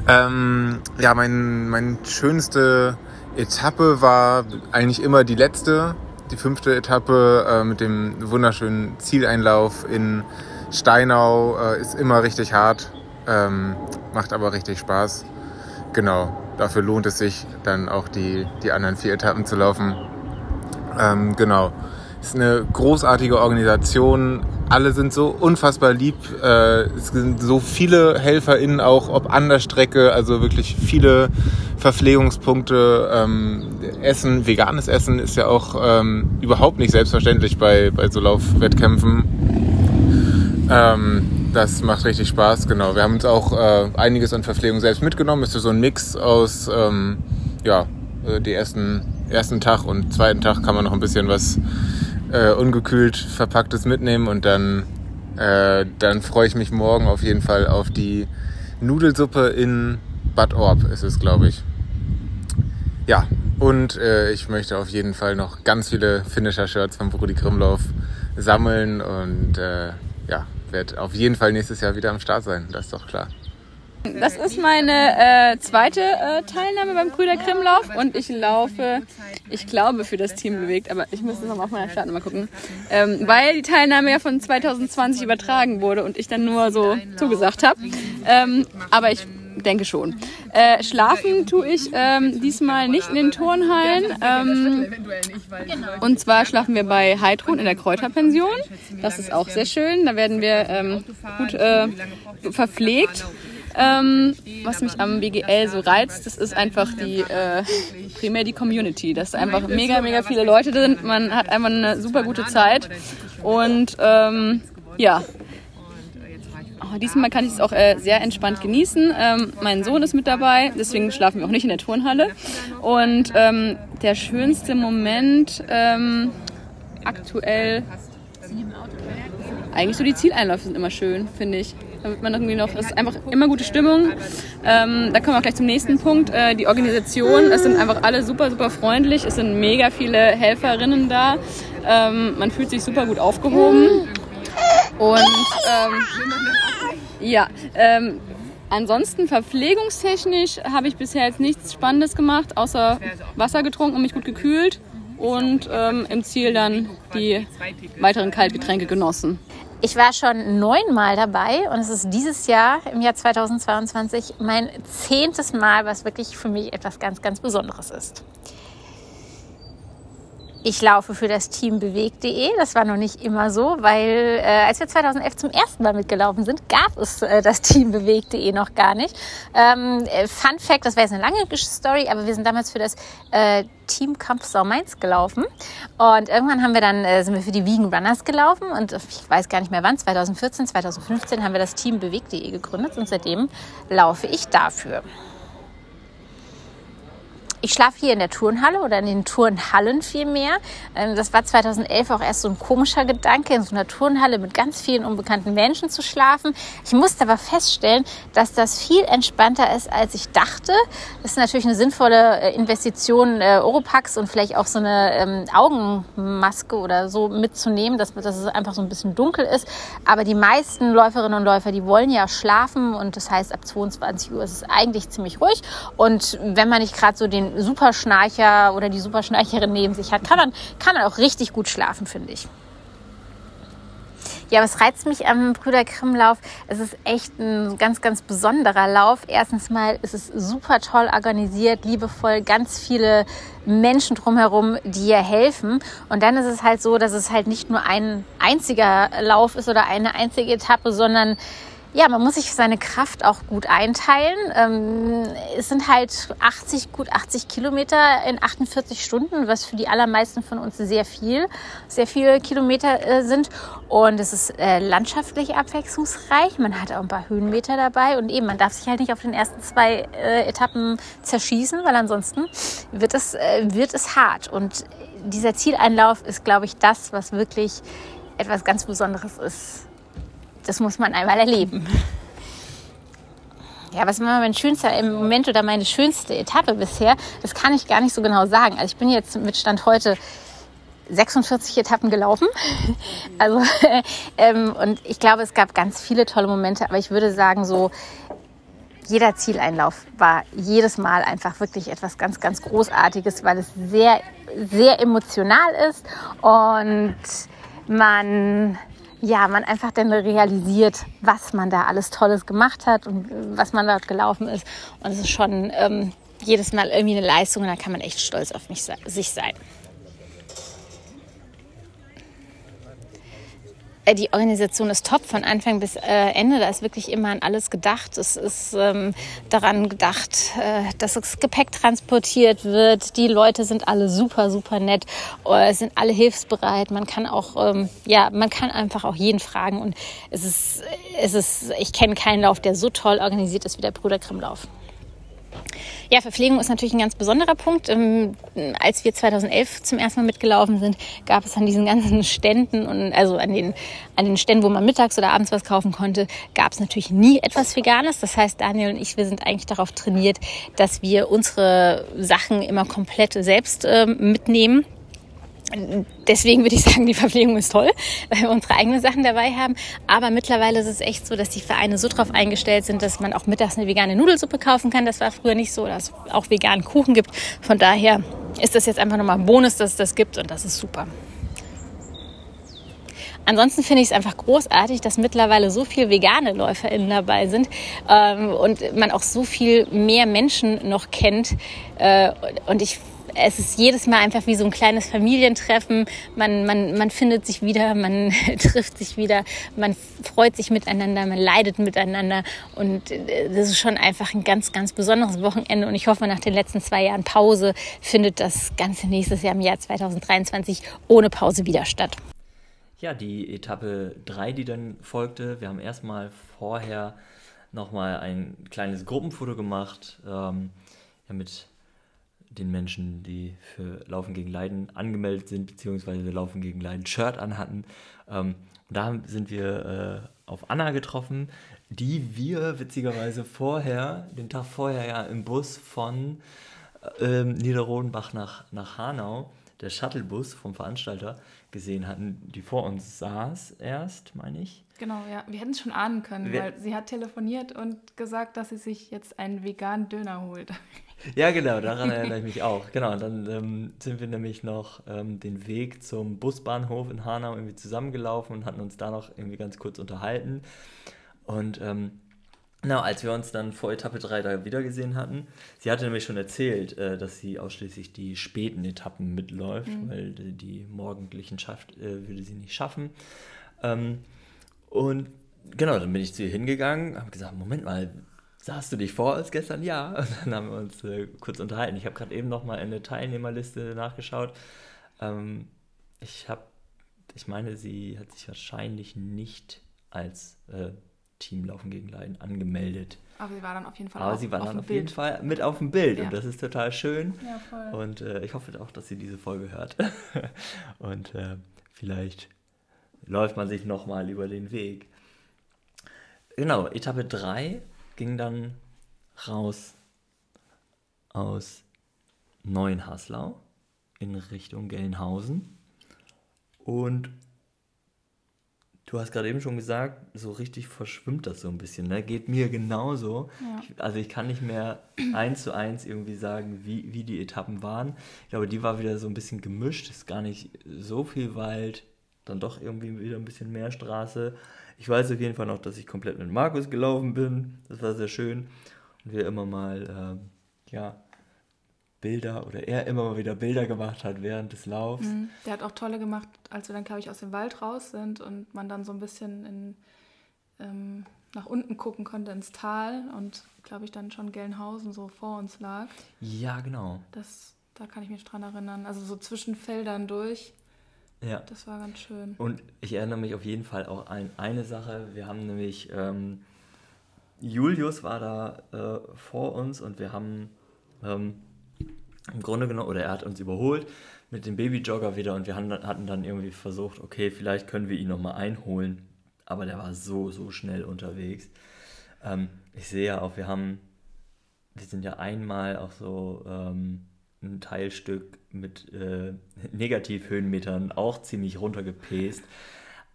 Ähm, ja, mein, meine schönste Etappe war eigentlich immer die letzte, die fünfte Etappe äh, mit dem wunderschönen Zieleinlauf in Steinau. Äh, ist immer richtig hart, ähm, macht aber richtig Spaß. Genau dafür lohnt es sich dann auch die, die anderen vier Etappen zu laufen. Ähm, genau. Es ist eine großartige Organisation. Alle sind so unfassbar lieb. Äh, es sind so viele HelferInnen auch, ob an der Strecke, also wirklich viele Verpflegungspunkte. Ähm, Essen, veganes Essen ist ja auch ähm, überhaupt nicht selbstverständlich bei, bei so Laufwettkämpfen. Ähm, das macht richtig Spaß, genau. Wir haben uns auch äh, einiges an Verpflegung selbst mitgenommen. Ist so ein Mix aus, ähm, ja, äh, die ersten, ersten Tag und zweiten Tag kann man noch ein bisschen was äh, ungekühlt verpacktes mitnehmen und dann, äh, dann freue ich mich morgen auf jeden Fall auf die Nudelsuppe in Bad Orb, ist es, glaube ich. Ja, und äh, ich möchte auf jeden Fall noch ganz viele Finisher-Shirts von Brudi Grimlauf sammeln und äh, ja, werde auf jeden Fall nächstes Jahr wieder am Start sein, das ist doch klar. Das ist meine äh, zweite äh, Teilnahme beim Brüder Krimlauf und ich laufe, ich glaube, für das Team bewegt, aber ich müsste nochmal auf meiner Startnummer gucken, ähm, weil die Teilnahme ja von 2020 übertragen wurde und ich dann nur so zugesagt habe. Ähm, aber ich denke schon. Äh, schlafen tue ich ähm, diesmal nicht in den Turnhallen. Ähm, und zwar schlafen wir bei Heidrun in der Kräuterpension. Das ist auch sehr schön. Da werden wir ähm, gut äh, verpflegt. Ähm, was mich am BGL so reizt, das ist einfach die äh, primär die Community, dass einfach mega, mega viele Leute sind. Man hat einfach eine super gute Zeit und ähm, ja, Oh, diesmal kann ich es auch äh, sehr entspannt genießen. Ähm, mein Sohn ist mit dabei, deswegen schlafen wir auch nicht in der Turnhalle. Und ähm, der schönste Moment ähm, aktuell eigentlich so die Zieleinläufe sind immer schön, finde ich. Da wird man irgendwie noch, es ist einfach immer gute Stimmung. Ähm, da kommen wir auch gleich zum nächsten Punkt. Äh, die Organisation, es sind einfach alle super, super freundlich. Es sind mega viele Helferinnen da. Ähm, man fühlt sich super gut aufgehoben. Und ähm, ja, ähm, ansonsten verpflegungstechnisch habe ich bisher jetzt nichts Spannendes gemacht, außer Wasser getrunken und mich gut gekühlt und ähm, im Ziel dann die weiteren Kaltgetränke genossen. Ich war schon neunmal dabei und es ist dieses Jahr, im Jahr 2022, mein zehntes Mal, was wirklich für mich etwas ganz, ganz Besonderes ist. Ich laufe für das Team bewegt.de. Das war noch nicht immer so, weil äh, als wir 2011 zum ersten Mal mitgelaufen sind, gab es äh, das Team bewegt.de noch gar nicht. Ähm, äh, Fun Fact, das wäre jetzt eine lange Story, aber wir sind damals für das äh, Team Kampfsau Mainz gelaufen. Und irgendwann haben wir dann, äh, sind wir für die Vegan Runners gelaufen und ich weiß gar nicht mehr wann, 2014, 2015 haben wir das Team bewegt.de gegründet und seitdem laufe ich dafür. Ich schlafe hier in der Turnhalle oder in den Turnhallen vielmehr. Ähm, das war 2011 auch erst so ein komischer Gedanke, in so einer Turnhalle mit ganz vielen unbekannten Menschen zu schlafen. Ich musste aber feststellen, dass das viel entspannter ist, als ich dachte. Das ist natürlich eine sinnvolle äh, Investition, äh, Oropax und vielleicht auch so eine ähm, Augenmaske oder so mitzunehmen, dass, dass es einfach so ein bisschen dunkel ist. Aber die meisten Läuferinnen und Läufer, die wollen ja schlafen und das heißt, ab 22 Uhr ist es eigentlich ziemlich ruhig. Und wenn man nicht gerade so den Superschnarcher oder die Superschnarcherin neben sich hat, kann man, kann man auch richtig gut schlafen, finde ich. Ja, was reizt mich am Brüder Grimm-Lauf? Es ist echt ein ganz, ganz besonderer Lauf. Erstens mal ist es super toll organisiert, liebevoll, ganz viele Menschen drumherum, die ihr helfen. Und dann ist es halt so, dass es halt nicht nur ein einziger Lauf ist oder eine einzige Etappe, sondern ja, man muss sich seine Kraft auch gut einteilen. Ähm, es sind halt 80, gut 80 Kilometer in 48 Stunden, was für die allermeisten von uns sehr viel, sehr viele Kilometer äh, sind. Und es ist äh, landschaftlich abwechslungsreich. Man hat auch ein paar Höhenmeter dabei und eben, man darf sich halt nicht auf den ersten zwei äh, Etappen zerschießen, weil ansonsten wird es, äh, wird es hart. Und dieser Zieleinlauf ist, glaube ich, das, was wirklich etwas ganz Besonderes ist das muss man einmal erleben. Ja, was war mein schönster Moment oder meine schönste Etappe bisher? Das kann ich gar nicht so genau sagen. Also ich bin jetzt mit Stand heute 46 Etappen gelaufen. Also ähm, und ich glaube, es gab ganz viele tolle Momente, aber ich würde sagen so jeder Zieleinlauf war jedes Mal einfach wirklich etwas ganz, ganz Großartiges, weil es sehr, sehr emotional ist und man ja, man einfach dann realisiert, was man da alles Tolles gemacht hat und was man dort gelaufen ist. Und es ist schon ähm, jedes Mal irgendwie eine Leistung und da kann man echt stolz auf mich, sich sein. Die Organisation ist top von Anfang bis äh, Ende. Da ist wirklich immer an alles gedacht. Es ist ähm, daran gedacht, äh, dass das Gepäck transportiert wird. Die Leute sind alle super, super nett, äh, sind alle hilfsbereit. Man kann auch, ähm, ja, man kann einfach auch jeden fragen. Und es ist, es ist, ich kenne keinen Lauf, der so toll organisiert ist wie der Bruder Grimm Lauf. Ja, Verpflegung ist natürlich ein ganz besonderer Punkt. Ähm, als wir 2011 zum ersten Mal mitgelaufen sind, gab es an diesen ganzen Ständen und also an den, an den Ständen, wo man mittags oder abends was kaufen konnte, gab es natürlich nie etwas Veganes. Das heißt, Daniel und ich, wir sind eigentlich darauf trainiert, dass wir unsere Sachen immer komplett selbst äh, mitnehmen deswegen würde ich sagen, die Verpflegung ist toll, weil wir unsere eigenen Sachen dabei haben. Aber mittlerweile ist es echt so, dass die Vereine so drauf eingestellt sind, dass man auch mittags eine vegane Nudelsuppe kaufen kann. Das war früher nicht so, dass es auch veganen Kuchen gibt. Von daher ist das jetzt einfach nochmal ein Bonus, dass es das gibt und das ist super. Ansonsten finde ich es einfach großartig, dass mittlerweile so viele vegane LäuferInnen dabei sind ähm, und man auch so viel mehr Menschen noch kennt. Äh, und ich es ist jedes Mal einfach wie so ein kleines Familientreffen. Man, man, man findet sich wieder, man trifft sich wieder, man freut sich miteinander, man leidet miteinander. Und äh, das ist schon einfach ein ganz, ganz besonderes Wochenende. Und ich hoffe, nach den letzten zwei Jahren Pause findet das Ganze nächstes Jahr im Jahr 2023 ohne Pause wieder statt. Ja, die Etappe 3, die dann folgte, wir haben erstmal vorher nochmal ein kleines Gruppenfoto gemacht ähm, ja, mit den Menschen, die für Laufen gegen Leiden angemeldet sind, beziehungsweise Laufen gegen Leiden Shirt anhatten. Ähm, da sind wir äh, auf Anna getroffen, die wir witzigerweise vorher, den Tag vorher ja im Bus von ähm, Niederrodenbach nach, nach Hanau, der Shuttlebus vom Veranstalter, gesehen hatten, die vor uns saß erst, meine ich. Genau, ja. Wir hätten es schon ahnen können, Wir- weil sie hat telefoniert und gesagt, dass sie sich jetzt einen veganen Döner holt. Ja, genau, daran erinnere ich mich auch. Genau, und dann ähm, sind wir nämlich noch ähm, den Weg zum Busbahnhof in Hanau irgendwie zusammengelaufen und hatten uns da noch irgendwie ganz kurz unterhalten. Und ähm, genau, als wir uns dann vor Etappe 3 da wiedergesehen hatten, sie hatte nämlich schon erzählt, äh, dass sie ausschließlich die späten Etappen mitläuft, weil die, die morgendlichen schafft, äh, würde sie nicht schaffen. Ähm, und genau, dann bin ich zu ihr hingegangen, habe gesagt, Moment mal, sahst du dich vor als gestern? Ja. Und dann haben wir uns äh, kurz unterhalten. Ich habe gerade eben noch mal in der Teilnehmerliste nachgeschaut. Ähm, ich habe, ich meine, sie hat sich wahrscheinlich nicht als äh, Team Laufen gegen Leiden angemeldet. Aber sie war dann auf jeden Fall Aber auf, sie war auf dann auf Bild. jeden Fall mit auf dem Bild Ja. und das ist total schön. Ja, voll. Und äh, ich hoffe auch, dass sie diese Folge hört. und äh, vielleicht läuft man sich nochmal über den Weg. Genau, Etappe 3 ging dann raus aus Neuenhaslau in Richtung Gelnhausen. Und du hast gerade eben schon gesagt, so richtig verschwimmt das so ein bisschen. Ne? Geht mir genauso. Ja. Ich, also ich kann nicht mehr eins zu eins irgendwie sagen, wie, wie die Etappen waren. Ich glaube, die war wieder so ein bisschen gemischt. Ist gar nicht so viel Wald, dann doch irgendwie wieder ein bisschen mehr Straße. Ich weiß auf jeden Fall noch, dass ich komplett mit Markus gelaufen bin. Das war sehr schön. Und wir immer mal, ähm, ja, Bilder oder er immer mal wieder Bilder gemacht hat während des Laufs. Mhm. Der hat auch tolle gemacht, als wir dann, glaube ich, aus dem Wald raus sind und man dann so ein bisschen in, ähm, nach unten gucken konnte ins Tal und, glaube ich, dann schon Gelnhausen so vor uns lag. Ja, genau. Das, da kann ich mich dran erinnern. Also so zwischen Feldern durch, Ja. das war ganz schön. Und ich erinnere mich auf jeden Fall auch an eine Sache. Wir haben nämlich, ähm, Julius war da äh, vor uns und wir haben ähm, im Grunde genommen, oder er hat uns überholt mit dem Babyjogger wieder und wir haben, hatten dann irgendwie versucht, okay, vielleicht können wir ihn nochmal einholen. Aber der war so, so schnell unterwegs. Ähm, ich sehe ja auch, wir haben, wir sind ja einmal auch so ähm, ein Teilstück mit äh, Negativhöhenmetern auch ziemlich runtergepest.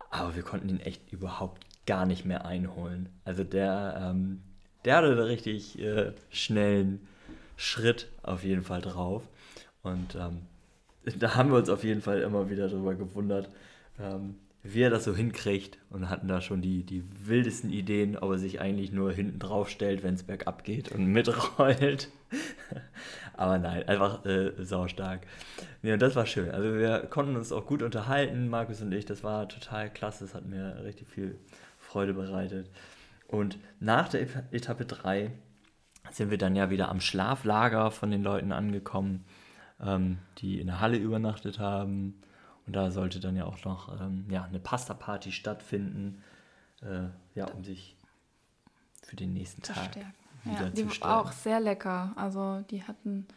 Aber wir konnten ihn echt überhaupt gar nicht mehr einholen. Also der, ähm, der hatte einen richtig äh, schnellen Schritt auf jeden Fall drauf. Und ähm, da haben wir uns auf jeden Fall immer wieder darüber gewundert, ähm, wie er das so hinkriegt und hatten da schon die, die wildesten Ideen, ob er sich eigentlich nur hinten drauf stellt, wenn es bergab geht und mitrollt. Aber nein, einfach äh, saustark. Ja, und das war schön. Also wir konnten uns auch gut unterhalten, Markus und ich. Das war total klasse. Das hat mir richtig viel Freude bereitet. Und nach der Eta- Etappe 3 sind wir dann ja wieder am Schlaflager von den Leuten angekommen, ähm, die in der Halle übernachtet haben. Und da sollte dann ja auch noch ähm, ja, eine Pasta-Party stattfinden, äh, ja, um sich für den nächsten Zu Tag stärken. Ja, die war auch sehr lecker. Also die hatten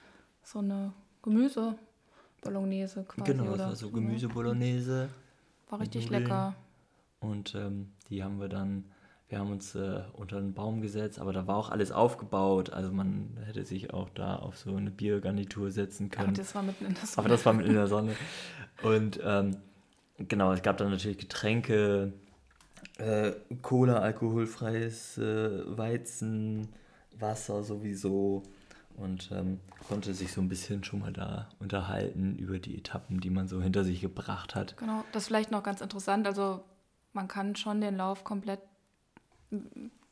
so eine Gemüse Bolognese quasi. Genau, das war so Gemüse Bolognese. War richtig Nudeln. lecker. Und ähm, die haben wir dann, wir haben uns äh, unter einen Baum gesetzt, aber da war auch alles aufgebaut. Also man hätte sich auch da auf so eine Biergarnitur setzen Aber können. das war mitten in der Sonne. Aber das war mit in der Sonne. Und ähm, genau, es gab dann natürlich Getränke, äh, Cola, alkoholfreies äh, Weizen, Wasser sowieso. Und ähm, konnte sich so ein bisschen schon mal da unterhalten über die Etappen, die man so hinter sich gebracht hat. Genau, das ist vielleicht noch ganz interessant. Also man kann schon den Lauf komplett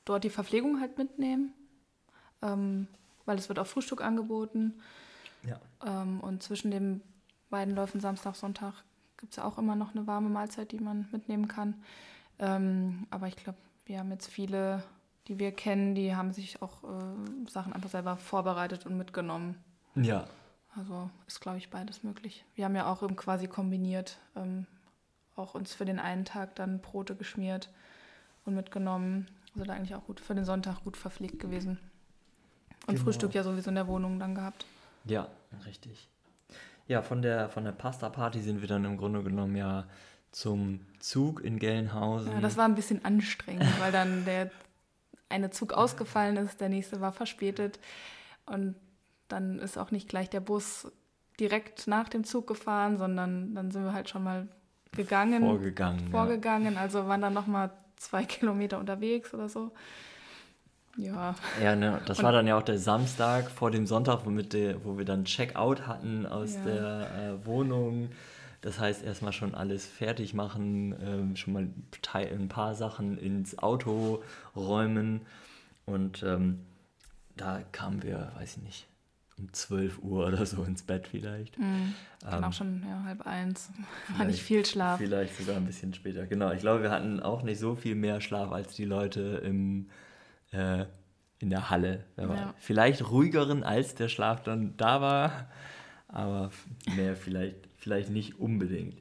dort die Verpflegung halt mitnehmen, ähm, weil es wird auch Frühstück angeboten. Ja. Ähm, und zwischen den beiden Läufen Samstag, Sonntag gibt es ja auch immer noch eine warme Mahlzeit, die man mitnehmen kann. Ähm, aber ich glaube, wir haben jetzt viele, die wir kennen, die haben sich auch äh, Sachen einfach selber vorbereitet und mitgenommen. Ja, Also ist, glaube ich, beides möglich. Wir haben ja auch eben quasi kombiniert, ähm, auch uns für den einen Tag dann Brote geschmiert und mitgenommen. Also da eigentlich auch gut für den Sonntag gut verpflegt gewesen. Und Genau. Frühstück ja sowieso in der Wohnung dann gehabt. Ja, richtig. Ja, von der, von der Pasta-Party sind wir dann im Grunde genommen ja zum Zug in Gelnhausen. Ja, das war ein bisschen anstrengend, weil dann der eine Zug ausgefallen ist, der nächste war verspätet und dann ist auch nicht gleich der Bus direkt nach dem Zug gefahren, sondern dann sind wir halt schon mal gegangen. Vorgegangen. Vorgegangen, ja. also waren dann nochmal zwei Kilometer unterwegs oder so. Ja. Ja, ne, das und war dann ja auch der Samstag vor dem Sonntag, womit der, wo wir dann Check-out hatten aus ja. der äh, Wohnung. Das heißt, erstmal schon alles fertig machen, ähm, schon mal ein paar Sachen ins Auto räumen. Und ähm, da kamen wir, weiß ich nicht, um 12 Uhr oder so ins Bett vielleicht. Mhm. Ähm, auch schon ja, halb eins. War nicht viel Schlaf. Vielleicht sogar ein bisschen später. Genau, ich glaube, wir hatten auch nicht so viel mehr Schlaf als die Leute im, äh, in der Halle. Ja. Vielleicht ruhigeren, als der Schlaf dann da war, aber mehr vielleicht, vielleicht nicht unbedingt.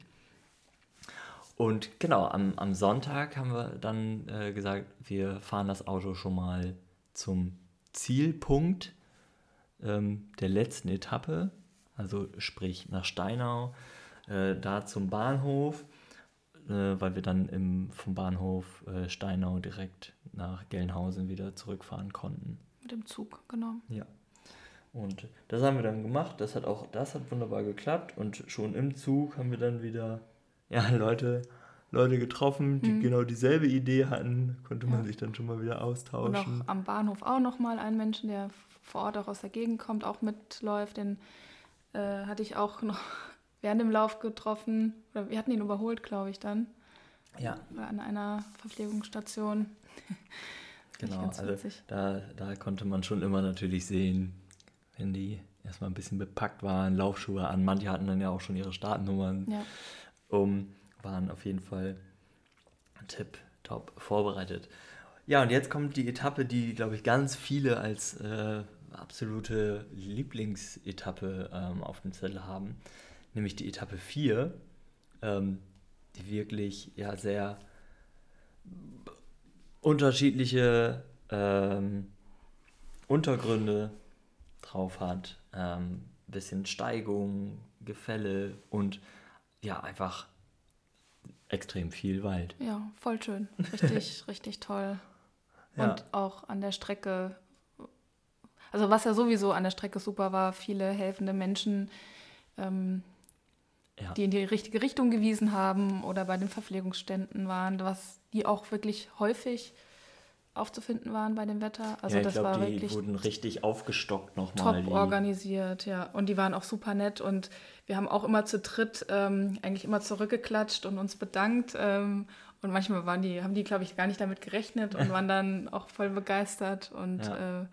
Und genau, am, am Sonntag haben wir dann äh, gesagt, wir fahren das Auto schon mal zum Zielpunkt ähm, der letzten Etappe, also sprich nach Steinau, äh, da zum Bahnhof, äh, weil wir dann im, vom Bahnhof äh, Steinau direkt nach Gelnhausen wieder zurückfahren konnten. Mit dem Zug, genau. Ja. Und das haben wir dann gemacht. Das hat auch, das hat wunderbar geklappt. Und schon im Zug haben wir dann wieder ja, Leute, Leute getroffen, die mhm. genau dieselbe Idee hatten. Konnte man ja. sich dann schon mal wieder austauschen. Und auch am Bahnhof auch nochmal einen Menschen, der vor Ort auch aus der Gegend kommt, auch mitläuft. Den äh, hatte ich auch noch während dem Lauf getroffen. Oder wir hatten ihn überholt, glaube ich, dann. Ja. An einer Verpflegungsstation. genau, also da, da konnte man schon immer natürlich sehen, wenn die erstmal ein bisschen bepackt waren, Laufschuhe an. Manche hatten dann ja auch schon ihre Startnummern. Ja. Um, waren auf jeden Fall Tipp top vorbereitet. Ja, und jetzt kommt die Etappe, die, glaube ich, ganz viele als äh, absolute Lieblingsetappe ähm, auf dem Zettel haben, nämlich die Etappe 4, ähm, die wirklich ja sehr unterschiedliche ähm, Untergründe drauf hat, ähm, bisschen Steigung, Gefälle und ja, einfach extrem viel Wald. Ja, voll schön. Richtig, richtig toll. Ja. Und auch an der Strecke also was ja sowieso an der Strecke super war, viele helfende Menschen, ähm, ja. die in die richtige Richtung gewiesen haben oder bei den Verpflegungsständen waren, was die auch wirklich häufig aufzufinden waren bei dem Wetter. Also ja, ich das glaub, war die wirklich wurden richtig aufgestockt nochmal. Top organisiert, ja. Und die waren auch super nett und wir haben auch immer zu dritt ähm, eigentlich immer zurückgeklatscht und uns bedankt. Ähm, und manchmal waren die, haben die, glaube ich, gar nicht damit gerechnet und waren dann auch voll begeistert und ja. äh,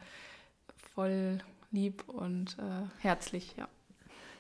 voll lieb und äh, herzlich, ja.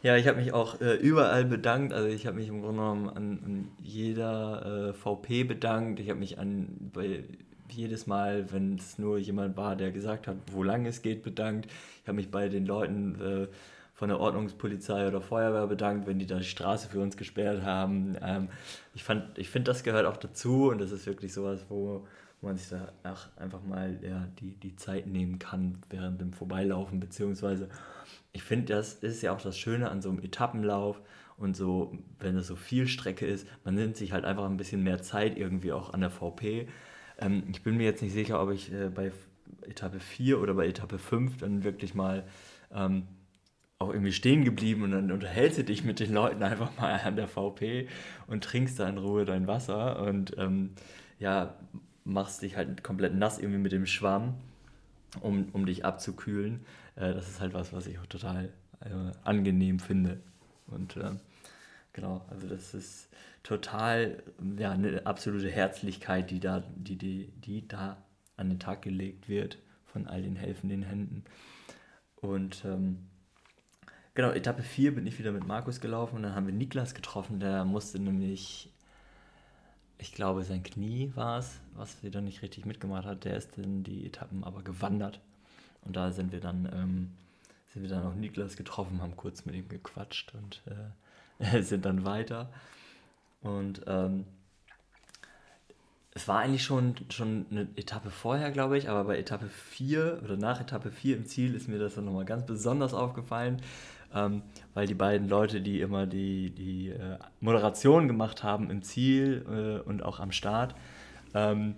Ja, ich habe mich auch äh, überall bedankt. Also ich habe mich im Grunde genommen an, an jeder äh, VP bedankt. Ich habe mich an bei jedes Mal, wenn es nur jemand war, der gesagt hat, wo lang es geht, bedankt. Ich habe mich bei den Leuten äh, von der Ordnungspolizei oder Feuerwehr bedankt, wenn die da die Straße für uns gesperrt haben. Ähm, ich ich finde, das gehört auch dazu und das ist wirklich sowas, wo, wo man sich da einfach mal ja, die, die Zeit nehmen kann während dem Vorbeilaufen, beziehungsweise ich finde, das ist ja auch das Schöne an so einem Etappenlauf und so, wenn es so viel Strecke ist, man nimmt sich halt einfach ein bisschen mehr Zeit irgendwie auch an der VP. Ähm, ich bin mir jetzt nicht sicher, ob ich äh, bei Etappe 4 oder bei Etappe 5 dann wirklich mal ähm, auch irgendwie stehen geblieben und dann unterhältst du dich mit den Leuten einfach mal an der VP und trinkst da in Ruhe dein Wasser und ähm, ja, machst dich halt komplett nass irgendwie mit dem Schwamm, um, um dich abzukühlen. Äh, das ist halt was, was ich auch total äh, angenehm finde. Und äh, genau, also das ist total ja, eine absolute Herzlichkeit, die da, die, die, die da an den Tag gelegt wird von all den helfenden Händen. Und ähm, genau, Etappe 4 bin ich wieder mit Markus gelaufen und dann haben wir Niklas getroffen, der musste nämlich ich glaube, sein Knie war es, was wieder nicht richtig mitgemacht hat. Der ist in die Etappen aber gewandert. Und da sind wir dann, ähm, sind wir dann auch Niklas getroffen, haben kurz mit ihm gequatscht und äh, sind dann weiter. Und ähm, es war eigentlich schon, schon eine Etappe vorher, glaube ich, aber bei Etappe 4 oder nach Etappe 4 im Ziel ist mir das dann nochmal ganz besonders aufgefallen, ähm, weil die beiden Leute, die immer die, die äh, Moderation gemacht haben im Ziel äh, und auch am Start, ähm,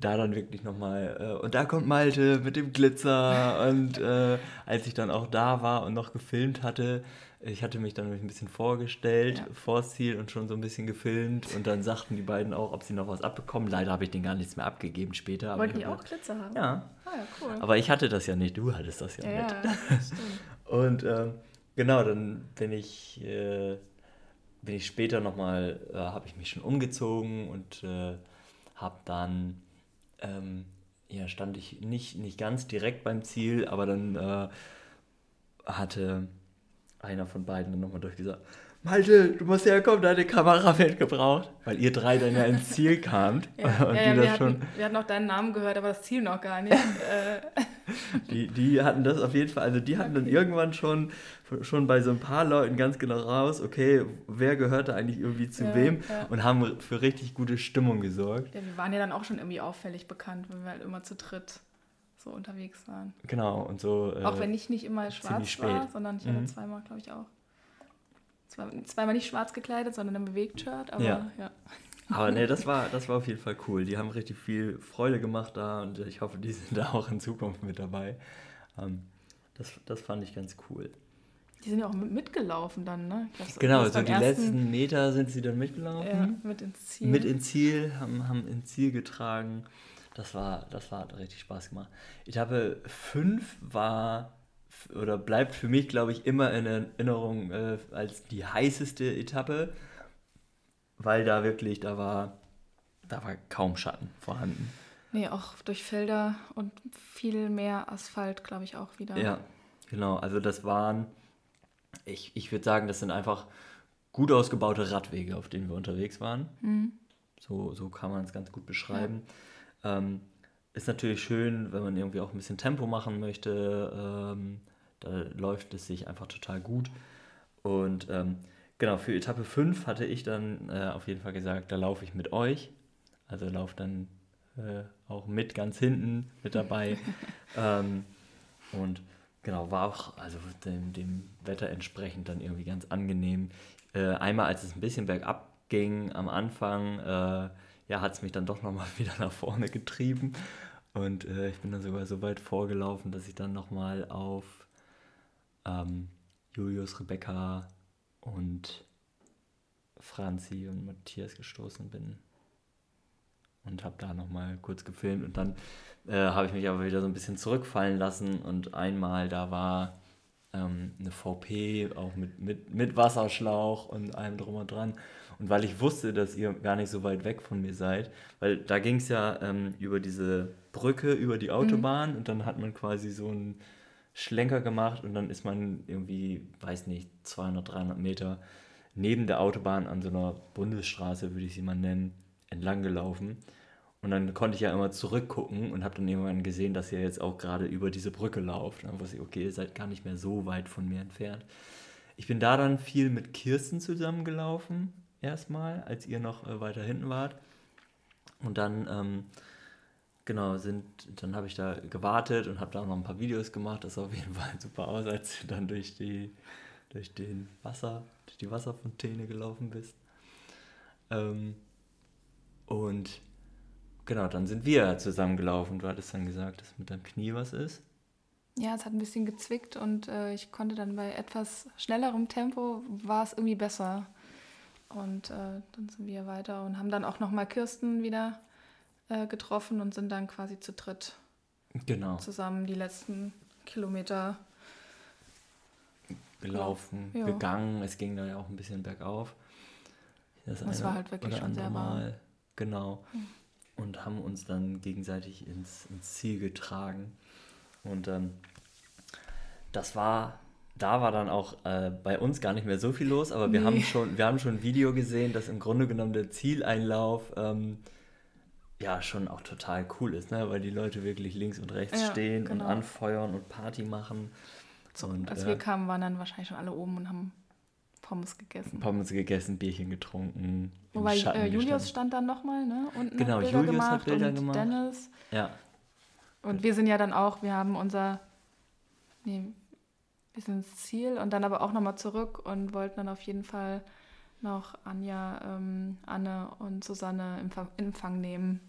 da dann wirklich nochmal, äh, und da kommt Malte mit dem Glitzer und äh, als ich dann auch da war und noch gefilmt hatte, ich hatte mich dann ein bisschen vorgestellt ja. vors Ziel und schon so ein bisschen gefilmt und dann sagten die beiden auch, ob sie noch was abbekommen. Leider habe ich denen gar nichts mehr abgegeben später. Wollten die auch Glitzer haben? Ja. Ah, ja, cool. Aber ich hatte das ja nicht, du hattest das ja, ja nicht. Ja, stimmt. und ähm, genau, dann bin ich, äh, bin ich später nochmal, äh, habe ich mich schon umgezogen und äh, habe dann, ähm, ja, stand ich nicht, nicht ganz direkt beim Ziel, aber dann äh, hatte einer von beiden dann nochmal durch dieser Malte, du musst herkommen, deine Kamera wird gebraucht. Weil ihr drei dann ja ins Ziel kamt. ja, und ja, die wir, das hatten, wir hatten auch deinen Namen gehört, aber das Ziel noch gar nicht. Äh. die, die hatten das auf jeden Fall, also die hatten okay. dann irgendwann schon, schon bei so ein paar Leuten ganz genau raus, okay, wer gehörte eigentlich irgendwie zu ja, wem ja. und haben für richtig gute Stimmung gesorgt. Ja, wir waren ja dann auch schon irgendwie auffällig bekannt, wenn wir halt immer zu dritt so unterwegs waren. Genau, und so. Äh, auch wenn ich nicht immer schwarz war, sondern ich mhm. hatte zweimal, glaube ich, auch. Zwar, zweimal nicht schwarz gekleidet, sondern im Bewegt-Shirt, aber ja. ja. Aber nee, das war, das war auf jeden Fall cool. Die haben richtig viel Freude gemacht da und ich hoffe, die sind da auch in Zukunft mit dabei. Ähm, das, das fand ich ganz cool. Die sind ja auch mitgelaufen dann, ne? Glaub, genau, so die letzten Meter sind sie dann mitgelaufen. Ja, mit ins Ziel. Mit ins Ziel, haben, haben ins Ziel getragen. Das war, das war hat richtig Spaß gemacht. Etappe 5 war oder bleibt für mich, glaube ich, immer in Erinnerung äh, als die heißeste Etappe, weil da wirklich, da war, da war kaum Schatten vorhanden. Nee, auch durch Felder und viel mehr Asphalt, glaube ich, auch wieder. Ja, genau. Also das waren, ich, ich würde sagen, das sind einfach gut ausgebaute Radwege, auf denen wir unterwegs waren. Mhm. So, so kann man es ganz gut beschreiben. Ja. Ähm, ist natürlich schön, wenn man irgendwie auch ein bisschen Tempo machen möchte. Ähm, da läuft es sich einfach total gut. Und ähm, genau, für Etappe 5 hatte ich dann äh, auf jeden Fall gesagt, da laufe ich mit euch. Also laufe dann äh, auch mit ganz hinten mit dabei. ähm, und genau, war auch also dem, dem, Wetter entsprechend dann irgendwie ganz angenehm. Äh, einmal, als es ein bisschen bergab ging am Anfang, äh, ja, hat es mich dann doch nochmal wieder nach vorne getrieben. Und äh, ich bin dann sogar so weit vorgelaufen, dass ich dann nochmal auf ähm, Julius, Rebecca und Franzi und Matthias gestoßen bin. Und habe da nochmal kurz gefilmt. Und dann äh, habe ich mich aber wieder so ein bisschen zurückfallen lassen. Und einmal da war ähm, eine VP, auch mit, mit, mit Wasserschlauch und allem drum und dran. Und weil ich wusste, dass ihr gar nicht so weit weg von mir seid, weil da ging es ja ähm, über diese Brücke, über die Autobahn mhm. und dann hat man quasi so einen Schlenker gemacht und dann ist man irgendwie, weiß nicht, 200, 300 Meter neben der Autobahn an so einer Bundesstraße, würde ich sie mal nennen, entlang gelaufen. Und dann konnte ich ja immer zurückgucken und habe dann irgendwann gesehen, dass ihr jetzt auch gerade über diese Brücke lauft. Dann wusste ich, okay, ihr seid gar nicht mehr so weit von mir entfernt. Ich bin da dann viel mit Kirsten zusammengelaufen erstmal, als ihr noch äh, weiter hinten wart. Und dann, ähm, genau, sind, dann habe ich da gewartet und habe da auch noch ein paar Videos gemacht. Das sah auf jeden Fall super aus, als du dann durch die, durch den Wasser, durch die Wasserfontäne gelaufen bist. Ähm, und genau, dann sind wir zusammengelaufen. Du hattest dann gesagt, dass mit deinem Knie was ist. Ja, es hat ein bisschen gezwickt und äh, ich konnte dann bei etwas schnellerem Tempo war es irgendwie besser. Und äh, dann sind wir weiter und haben dann auch nochmal Kirsten wieder äh, getroffen und sind dann quasi zu dritt genau. zusammen die letzten Kilometer gelaufen, ja. gegangen. Es ging dann ja auch ein bisschen bergauf. Das, das war halt wirklich schon sehr warm. Genau. Mhm. Und haben uns dann gegenseitig ins, ins Ziel getragen. Und ähm, das war da war dann auch äh, bei uns gar nicht mehr so viel los, aber wir, nee. haben schon, wir haben schon ein Video gesehen, dass im Grunde genommen der Zieleinlauf ähm, ja schon auch total cool ist, ne? weil die Leute wirklich links und rechts ja, stehen genau. und anfeuern und Party machen. So, und, als äh, wir kamen, waren dann wahrscheinlich schon alle oben und haben Pommes gegessen. Pommes gegessen, Bierchen getrunken. Wobei äh, Julius stand dann nochmal, ne? Und genau, Bilder Julius gemacht hat Bilder und gemacht. Dennis. Ja. Und wir sind ja dann auch, wir haben unser, nee, bis ins Ziel und dann aber auch nochmal zurück und wollten dann auf jeden Fall noch Anja, ähm, Anne und Susanne im Ver- Empfang nehmen.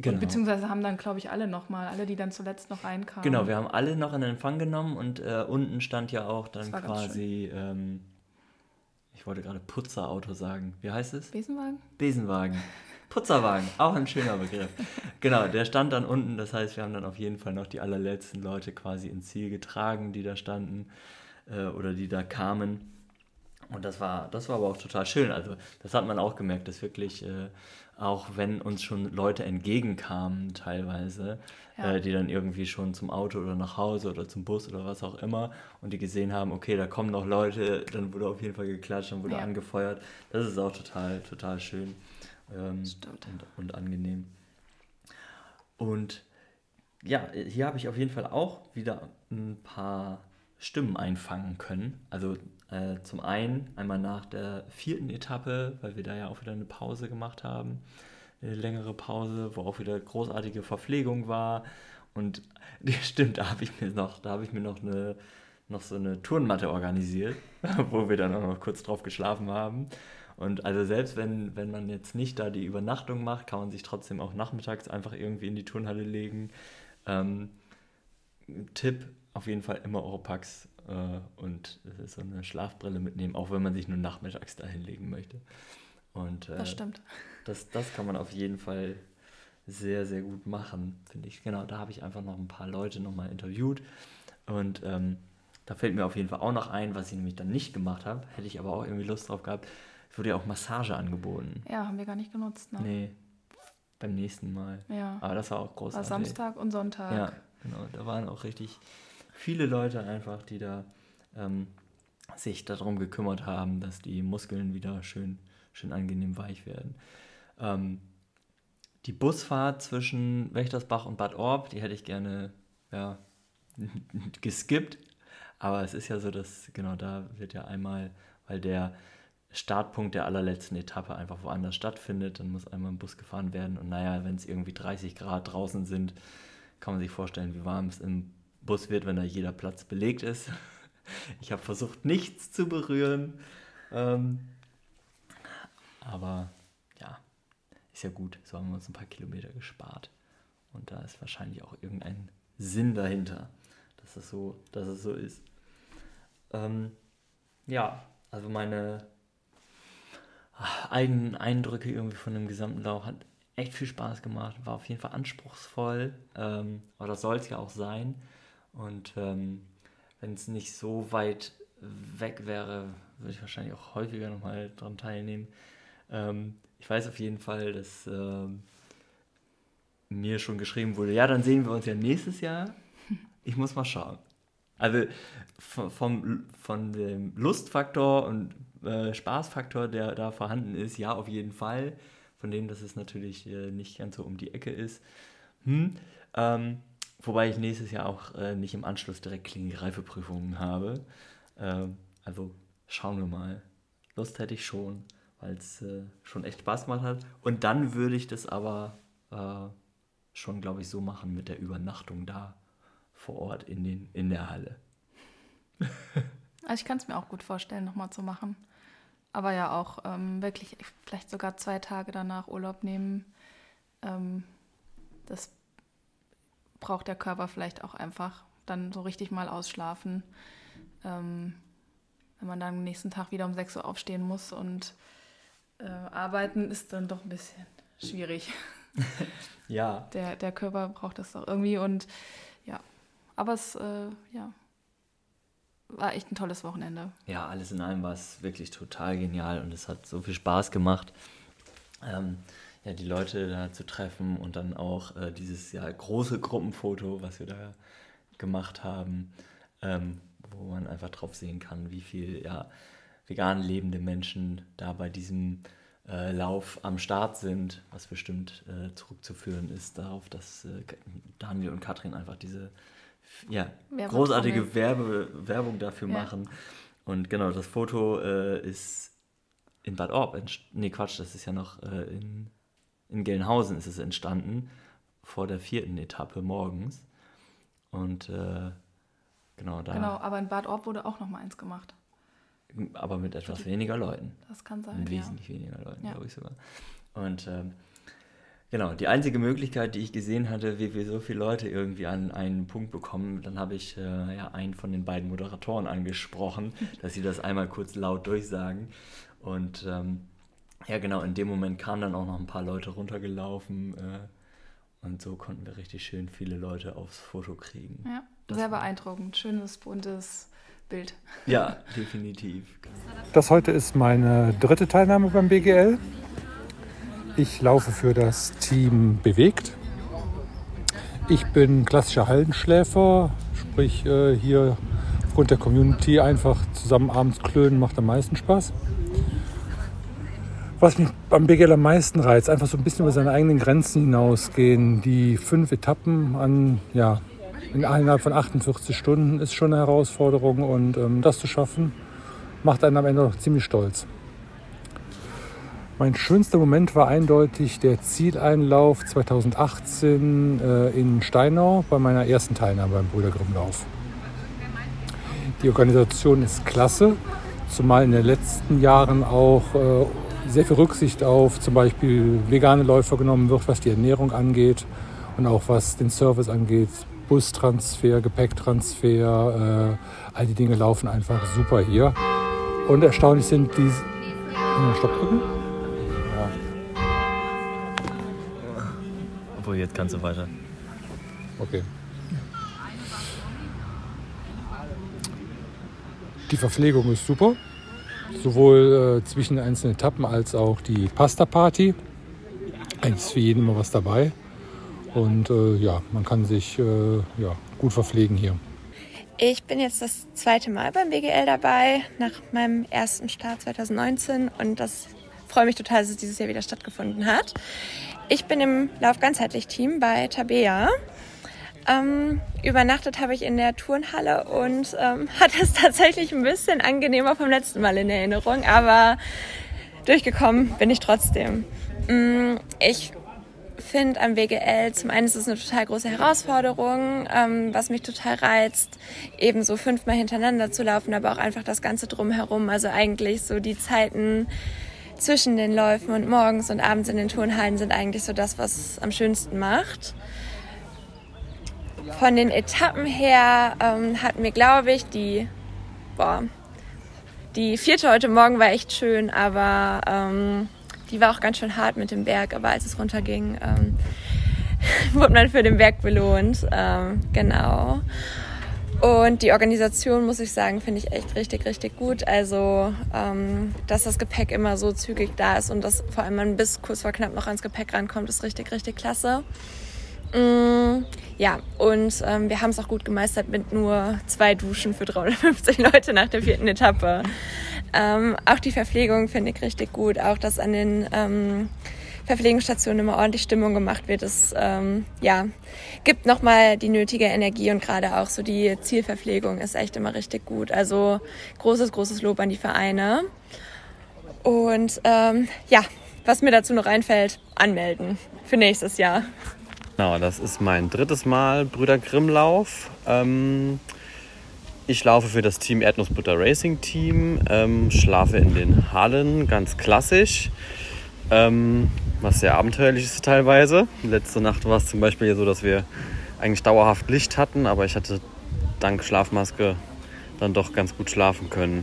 Genau. Und beziehungsweise haben dann, glaube ich, alle nochmal, alle, die dann zuletzt noch reinkamen. Genau, wir haben alle noch in Empfang genommen und äh, unten stand ja auch dann quasi, ähm, ich wollte gerade Putzerauto sagen. Wie heißt es? Besenwagen? Besenwagen. Putzerwagen, auch ein schöner Begriff. Genau, der stand dann unten, das heißt, wir haben dann auf jeden Fall noch die allerletzten Leute quasi ins Ziel getragen, die da standen äh, oder die da kamen. Und das war, das war aber auch total schön. Also das hat man auch gemerkt, dass wirklich, äh, auch wenn uns schon Leute entgegenkamen teilweise, Ja. äh, die dann irgendwie schon zum Auto oder nach Hause oder zum Bus oder was auch immer und die gesehen haben, okay, da kommen noch Leute, dann wurde auf jeden Fall geklatscht, dann wurde Ja. angefeuert. Das ist auch total, total schön ähm, und, und angenehm. Und ja, hier habe ich auf jeden Fall auch wieder ein paar Stimmen einfangen können. Also äh, zum einen einmal nach der vierten Etappe, weil wir da ja auch wieder eine Pause gemacht haben, eine längere Pause, wo auch wieder großartige Verpflegung war. Und ja, stimmt, da habe ich mir noch, da habe ich mir noch eine noch so eine Turnmatte organisiert, wo wir dann auch noch kurz drauf geschlafen haben. Und also selbst wenn, wenn man jetzt nicht da die Übernachtung macht, kann man sich trotzdem auch nachmittags einfach irgendwie in die Turnhalle legen. Ähm, Tipp, auf jeden Fall immer Oropax äh, und das ist so eine Schlafbrille mitnehmen, auch wenn man sich nur nachmittags da hinlegen möchte. Und äh, Das stimmt. das, das kann man auf jeden Fall sehr, sehr gut machen, finde ich. Genau, da habe ich einfach noch ein paar Leute nochmal interviewt. Und ähm, da fällt mir auf jeden Fall auch noch ein, was ich nämlich dann nicht gemacht habe. Hätte ich aber auch irgendwie Lust drauf gehabt. Es wurde ja auch Massage angeboten. Ja, haben wir gar nicht genutzt, ne? Nee, beim nächsten Mal. Ja. Aber das war auch War großartig. Samstag und Sonntag. Ja, genau. Da waren auch richtig viele Leute einfach, die da ähm, sich darum gekümmert haben, dass die Muskeln wieder schön, schön angenehm weich werden. Ähm, die Busfahrt zwischen Wächtersbach und Bad Orb, die hätte ich gerne ja, geskippt. Aber es ist ja so, dass genau da wird ja einmal, weil der Startpunkt der allerletzten Etappe einfach woanders stattfindet, dann muss einmal ein Bus gefahren werden. Und naja, wenn es irgendwie 30 Grad draußen sind, kann man sich vorstellen, wie warm es im Bus wird, wenn da jeder Platz belegt ist. Ich habe versucht, nichts zu berühren. Ähm, aber ja, ist ja gut. So haben wir uns ein paar Kilometer gespart. Und da ist wahrscheinlich auch irgendein Sinn dahinter, dass es so, dass es so ist. Ähm, ja, also meine eigenen Eindrücke irgendwie von dem gesamten Lauf hat echt viel Spaß gemacht, war auf jeden Fall anspruchsvoll, ähm, aber das soll es ja auch sein. Und ähm, wenn es nicht so weit weg wäre, würde ich wahrscheinlich auch häufiger nochmal dran teilnehmen. Ähm, ich weiß auf jeden Fall, dass ähm, mir schon geschrieben wurde, ja, dann sehen wir uns ja nächstes Jahr. Ich muss mal schauen. Also vom, vom, von dem Lustfaktor und äh, Spaßfaktor, der da vorhanden ist, ja, auf jeden Fall. Von dem, dass es natürlich äh, nicht ganz so um die Ecke ist. Hm. Ähm, wobei ich nächstes Jahr auch äh, nicht im Anschluss direkt Klinik-Reifeprüfungen habe. Ähm, also schauen wir mal. Lust hätte ich schon, weil es äh, schon echt Spaß gemacht hat. Und dann würde ich das aber äh, schon, glaube ich, so machen mit der Übernachtung da vor Ort in, den, in der Halle. Also ich kann es mir auch gut vorstellen, nochmal zu machen. Aber ja auch ähm, wirklich vielleicht sogar zwei Tage danach Urlaub nehmen. Ähm, das braucht der Körper vielleicht auch einfach. Dann so richtig mal ausschlafen. Ähm, wenn man dann am nächsten Tag wieder um 6 Uhr aufstehen muss und äh, arbeiten, ist dann doch ein bisschen schwierig. Ja, Der, der Körper braucht das doch irgendwie und ja. Aber es, äh, ja, war echt ein tolles Wochenende. ja, alles in allem war es wirklich total genial und es hat so viel Spaß gemacht, ähm, ja, die Leute da zu treffen und dann auch äh, dieses ja, große Gruppenfoto, was wir da gemacht haben, ähm, wo man einfach drauf sehen kann, wie viel ja, vegan lebende Menschen da bei diesem äh, Lauf am Start sind, was bestimmt äh, zurückzuführen ist darauf, dass äh, Daniel und Katrin einfach diese ja, großartige Werbe, Werbung dafür Ja. machen. Und genau, das Foto äh, ist in Bad Orb, nee Quatsch, das ist ja noch äh, in, in Gelnhausen ist es entstanden, vor der vierten Etappe morgens. Und äh, Genau, da. Genau, aber in Bad Orb wurde auch noch mal eins gemacht. Aber mit etwas weniger Leuten. Das kann sein. Mit ja. wesentlich weniger Leuten, Ja. glaube ich sogar. Und ähm, genau, die einzige Möglichkeit, die ich gesehen hatte, wie wir so viele Leute irgendwie an einen Punkt bekommen, dann habe ich äh, ja, einen von den beiden Moderatoren angesprochen, dass sie das einmal kurz laut durchsagen. Und ähm, ja, genau, in dem Moment kamen dann auch noch ein paar Leute runtergelaufen. Äh, und so konnten wir richtig schön viele Leute aufs Foto kriegen. Ja, Das sehr war- beeindruckend. Schönes, buntes Bild. Ja, definitiv. Das heute ist meine dritte Teilnahme beim BGL. Ich laufe für das Team Bewegt. Ich bin klassischer Hallenschläfer, sprich äh, hier aufgrund der Community einfach zusammen abends klönen macht am meisten Spaß. Was mich beim BGL am meisten reizt, einfach so ein bisschen über seine eigenen Grenzen hinausgehen. Die fünf Etappen an, ja, in- innerhalb von 48 Stunden ist schon eine Herausforderung und ähm, das zu schaffen, macht einen am Ende noch ziemlich stolz. Mein schönster Moment war eindeutig der Zieleinlauf 2018 äh, in Steinau bei meiner ersten Teilnahme beim Brüder Grimmlauf. Die Organisation ist klasse, zumal in den letzten Jahren auch äh, sehr viel Rücksicht auf zum Beispiel vegane Läufer genommen wird, was die Ernährung angeht und auch was den Service angeht. Bustransfer, Gepäcktransfer, äh, all die Dinge laufen einfach super hier. Und erstaunlich sind die. Ja, Stopp drücken. Obwohl, jetzt kannst du weiter. Okay. Die Verpflegung ist super. Sowohl äh, zwischen den einzelnen Etappen als auch die Pasta-Party. Eigentlich ist für jeden immer was dabei. Und äh, ja, man kann sich äh, ja, gut verpflegen hier. Ich bin jetzt das zweite Mal beim BGL dabei, nach meinem ersten Start 2019 und das freue mich total, dass es dieses Jahr wieder stattgefunden hat. Ich bin im Lauf ganzheitlich Team bei Tabea. Ähm, übernachtet habe ich in der Turnhalle und ähm, hatte es tatsächlich ein bisschen angenehmer vom letzten Mal in Erinnerung, aber durchgekommen bin ich trotzdem. Mm, Ich finde am WGL, zum einen ist es eine total große Herausforderung, ähm, was mich total reizt, eben so fünfmal hintereinander zu laufen, aber auch einfach das Ganze drumherum. Also eigentlich so die Zeiten zwischen den Läufen und morgens und abends in den Turnhallen sind eigentlich so das, was es am schönsten macht. Von den Etappen her ähm, hatten wir, glaube ich, die, boah, die vierte heute Morgen war echt schön, aber ähm, die war auch ganz schön hart mit dem Berg. Aber als es runterging, ähm, wurde man für den Berg belohnt. Ähm, genau. Und die Organisation, muss ich sagen, finde ich echt richtig, richtig gut. Also, ähm, dass das Gepäck immer so zügig da ist und dass vor allem man bis kurz vor knapp noch ans Gepäck rankommt, ist richtig, richtig klasse. Mm, ja, und ähm, wir haben es auch gut gemeistert mit nur zwei Duschen für 350 Leute nach der vierten Etappe. Ähm, auch die Verpflegung finde ich richtig gut. Auch, dass an den ähm, Verpflegungsstationen immer ordentlich Stimmung gemacht wird. Es ähm, ja, gibt nochmal die nötige Energie und gerade auch so die Zielverpflegung ist echt immer richtig gut. Also großes, großes Lob an die Vereine. Und ähm, ja, was mir dazu noch einfällt, anmelden für nächstes Jahr. Genau, das ist mein drittes Mal Brüder Grimmlauf. Ähm, ich laufe für das Team Erdnussbutter Racing Team, ähm, schlafe in den Hallen, ganz klassisch. Ähm, was sehr abenteuerlich ist teilweise. Letzte Nacht war es zum Beispiel so, dass wir eigentlich dauerhaft Licht hatten, aber ich hatte dank Schlafmaske dann doch ganz gut schlafen können.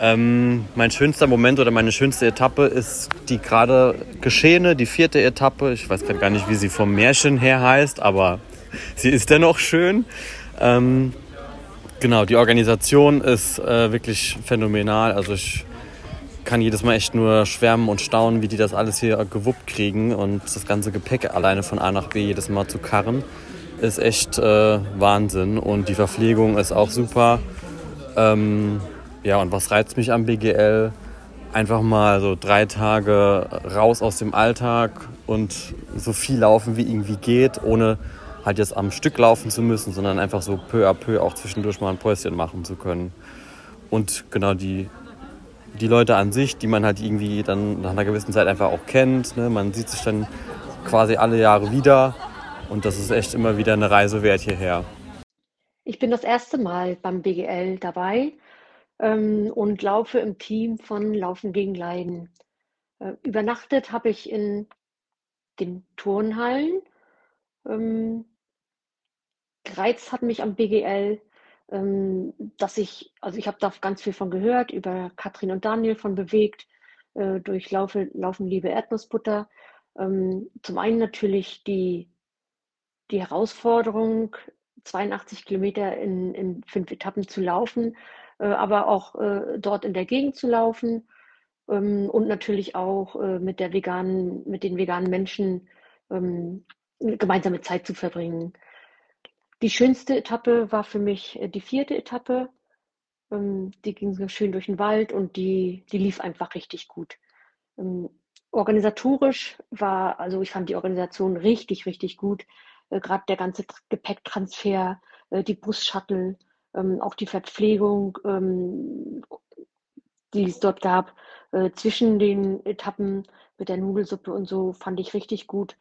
Ähm, mein schönster Moment oder meine schönste Etappe ist die gerade geschehene, die vierte Etappe. Ich weiß gerade gar nicht, wie sie vom Märchen her heißt, aber sie ist dennoch schön. Ähm, genau, die Organisation ist äh, wirklich phänomenal. Also ich kann jedes Mal echt nur schwärmen und staunen, wie die das alles hier gewuppt kriegen und das ganze Gepäck alleine von A nach B jedes Mal zu karren, ist echt äh, Wahnsinn. Und die Verpflegung ist auch super. Ähm, ja, und was reizt mich am BGL? Einfach mal so drei Tage raus aus dem Alltag und so viel laufen, wie irgendwie geht, ohne halt jetzt am Stück laufen zu müssen, sondern einfach so peu à peu auch zwischendurch mal ein Päuschen machen zu können. Und genau die, die Leute an sich, die man halt irgendwie dann nach einer gewissen Zeit einfach auch kennt. Ne? Man sieht sich dann quasi alle Jahre wieder und das ist echt immer wieder eine Reise wert hierher. Ich bin das erste Mal beim BGL dabei ähm, und laufe im Team von Laufen gegen Leiden. Äh, übernachtet habe ich in den Turnhallen. Ähm, gereizt hat mich am BGL, ähm, dass ich, also ich habe da ganz viel von gehört, über Katrin und Daniel von Bewegt, äh, durch Laufe, Laufen Liebe Erdnussbutter. Ähm, zum einen natürlich die, die Herausforderung, 82 Kilometer in, in fünf Etappen zu laufen, aber auch äh, dort in der Gegend zu laufen ähm, und natürlich auch äh, mit der veganen, mit den veganen Menschen ähm, gemeinsame Zeit zu verbringen. Die schönste Etappe war für mich äh, die vierte Etappe. Ähm, die ging so schön durch den Wald und die, die lief einfach richtig gut. Organisatorisch war, also ich fand die Organisation richtig, richtig gut. Äh, Gerade der ganze Gepäcktransfer, äh, die Bus-Shuttle, ähm, auch die Verpflegung, ähm, die es dort gab, äh, zwischen den Etappen mit der Nudelsuppe und so, fand ich richtig gut.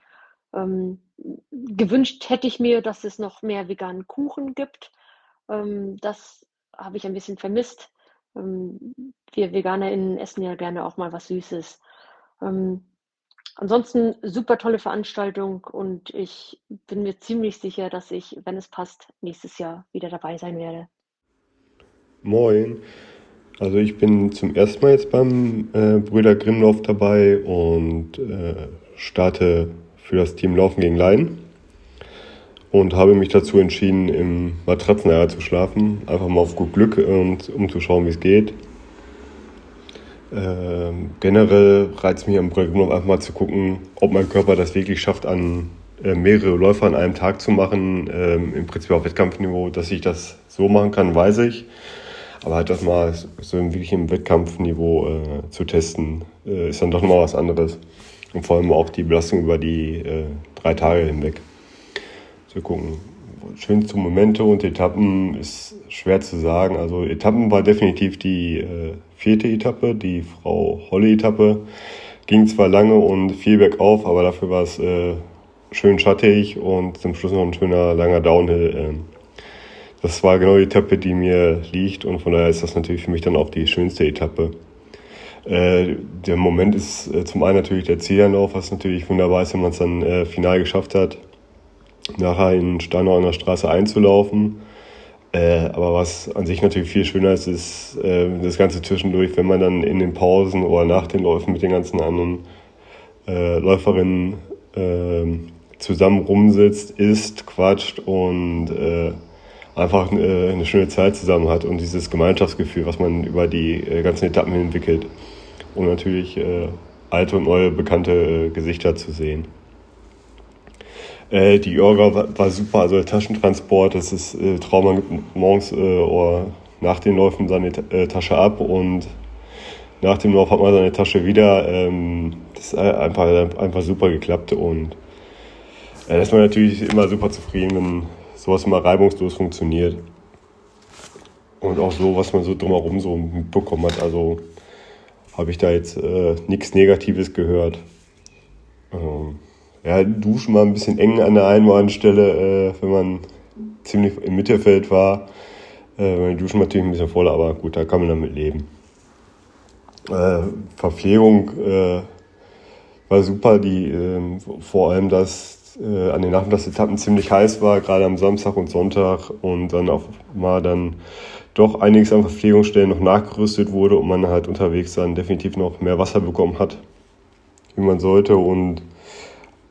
Ähm, gewünscht hätte ich mir, dass es noch mehr veganen Kuchen gibt. Ähm, das habe ich ein bisschen vermisst. Ähm, wir VeganerInnen essen ja gerne auch mal was Süßes. Ansonsten super tolle Veranstaltung und ich bin mir ziemlich sicher, dass ich, wenn es passt, nächstes Jahr wieder dabei sein werde. Moin. Also ich bin zum ersten Mal jetzt beim äh, Brüder Grimlauf dabei und äh, starte für das Team Laufen gegen Leiden und habe mich dazu entschieden, im Matratzenlager zu schlafen. Einfach mal auf gut Glück und um zu schauen, wie es geht. Ähm, generell reizt mich am Programm einfach mal zu gucken, ob mein Körper das wirklich schafft, an äh, mehrere Läufer an einem Tag zu machen. Ähm, Im Prinzip auf Wettkampfniveau, dass ich das so machen kann, weiß ich. Aber halt das mal so wirklich im Wettkampfniveau äh, zu testen, äh, ist dann doch nochmal was anderes. Und vor allem auch die Belastung über die äh, drei Tage hinweg zu gucken. Schönste Momente und Etappen ist schwer zu sagen. Also Etappen war definitiv die äh, vierte Etappe, die Frau Holle-Etappe. Ging zwar lange und viel bergauf, aber dafür war es äh, schön schattig und zum Schluss noch ein schöner langer Downhill. Äh. Das war genau die Etappe, die mir liegt und von daher ist das natürlich für mich dann auch die schönste Etappe. Äh, der Moment ist äh, zum einen natürlich der Zielanlauf, was natürlich wunderbar ist, wenn man es dann äh, final geschafft hat nachher in Steinau an der Straße einzulaufen. Äh, aber was an sich natürlich viel schöner ist, ist äh, das Ganze zwischendurch, wenn man dann in den Pausen oder nach den Läufen mit den ganzen anderen äh, Läuferinnen ähm, zusammen rumsitzt, isst, quatscht und äh, einfach äh, eine schöne Zeit zusammen hat und dieses Gemeinschaftsgefühl, was man über die äh, ganzen Etappen entwickelt. Und natürlich alte und neue bekannte Gesichter zu sehen. Äh, die Orga war, war, super, also der Taschentransport, das ist äh, Trauma gibt morgens äh, oder nach den Läufen seine äh, Tasche ab und nach dem Lauf hat man seine Tasche wieder. Ähm, das ist einfach, einfach super geklappt und äh, da ist man natürlich immer super zufrieden, wenn sowas immer reibungslos funktioniert. Und auch so, was man so drumherum so mitbekommen hat. Also habe ich da jetzt äh, nichts Negatives gehört. Ähm, ja, duschen war ein bisschen eng an der einen oder anderen Stelle, äh, wenn man ziemlich im Mittelfeld war. Äh, die Duschen natürlich ein bisschen voller, aber gut, da kann man damit leben. Äh, Verpflegung äh, war super, die ähm, vor allem, dass äh, an den Nachmittagsetappen ziemlich heiß war, gerade am Samstag und Sonntag und dann auch mal dann doch einiges an Verpflegungsstellen noch nachgerüstet wurde und man halt unterwegs dann definitiv noch mehr Wasser bekommen hat, wie man sollte und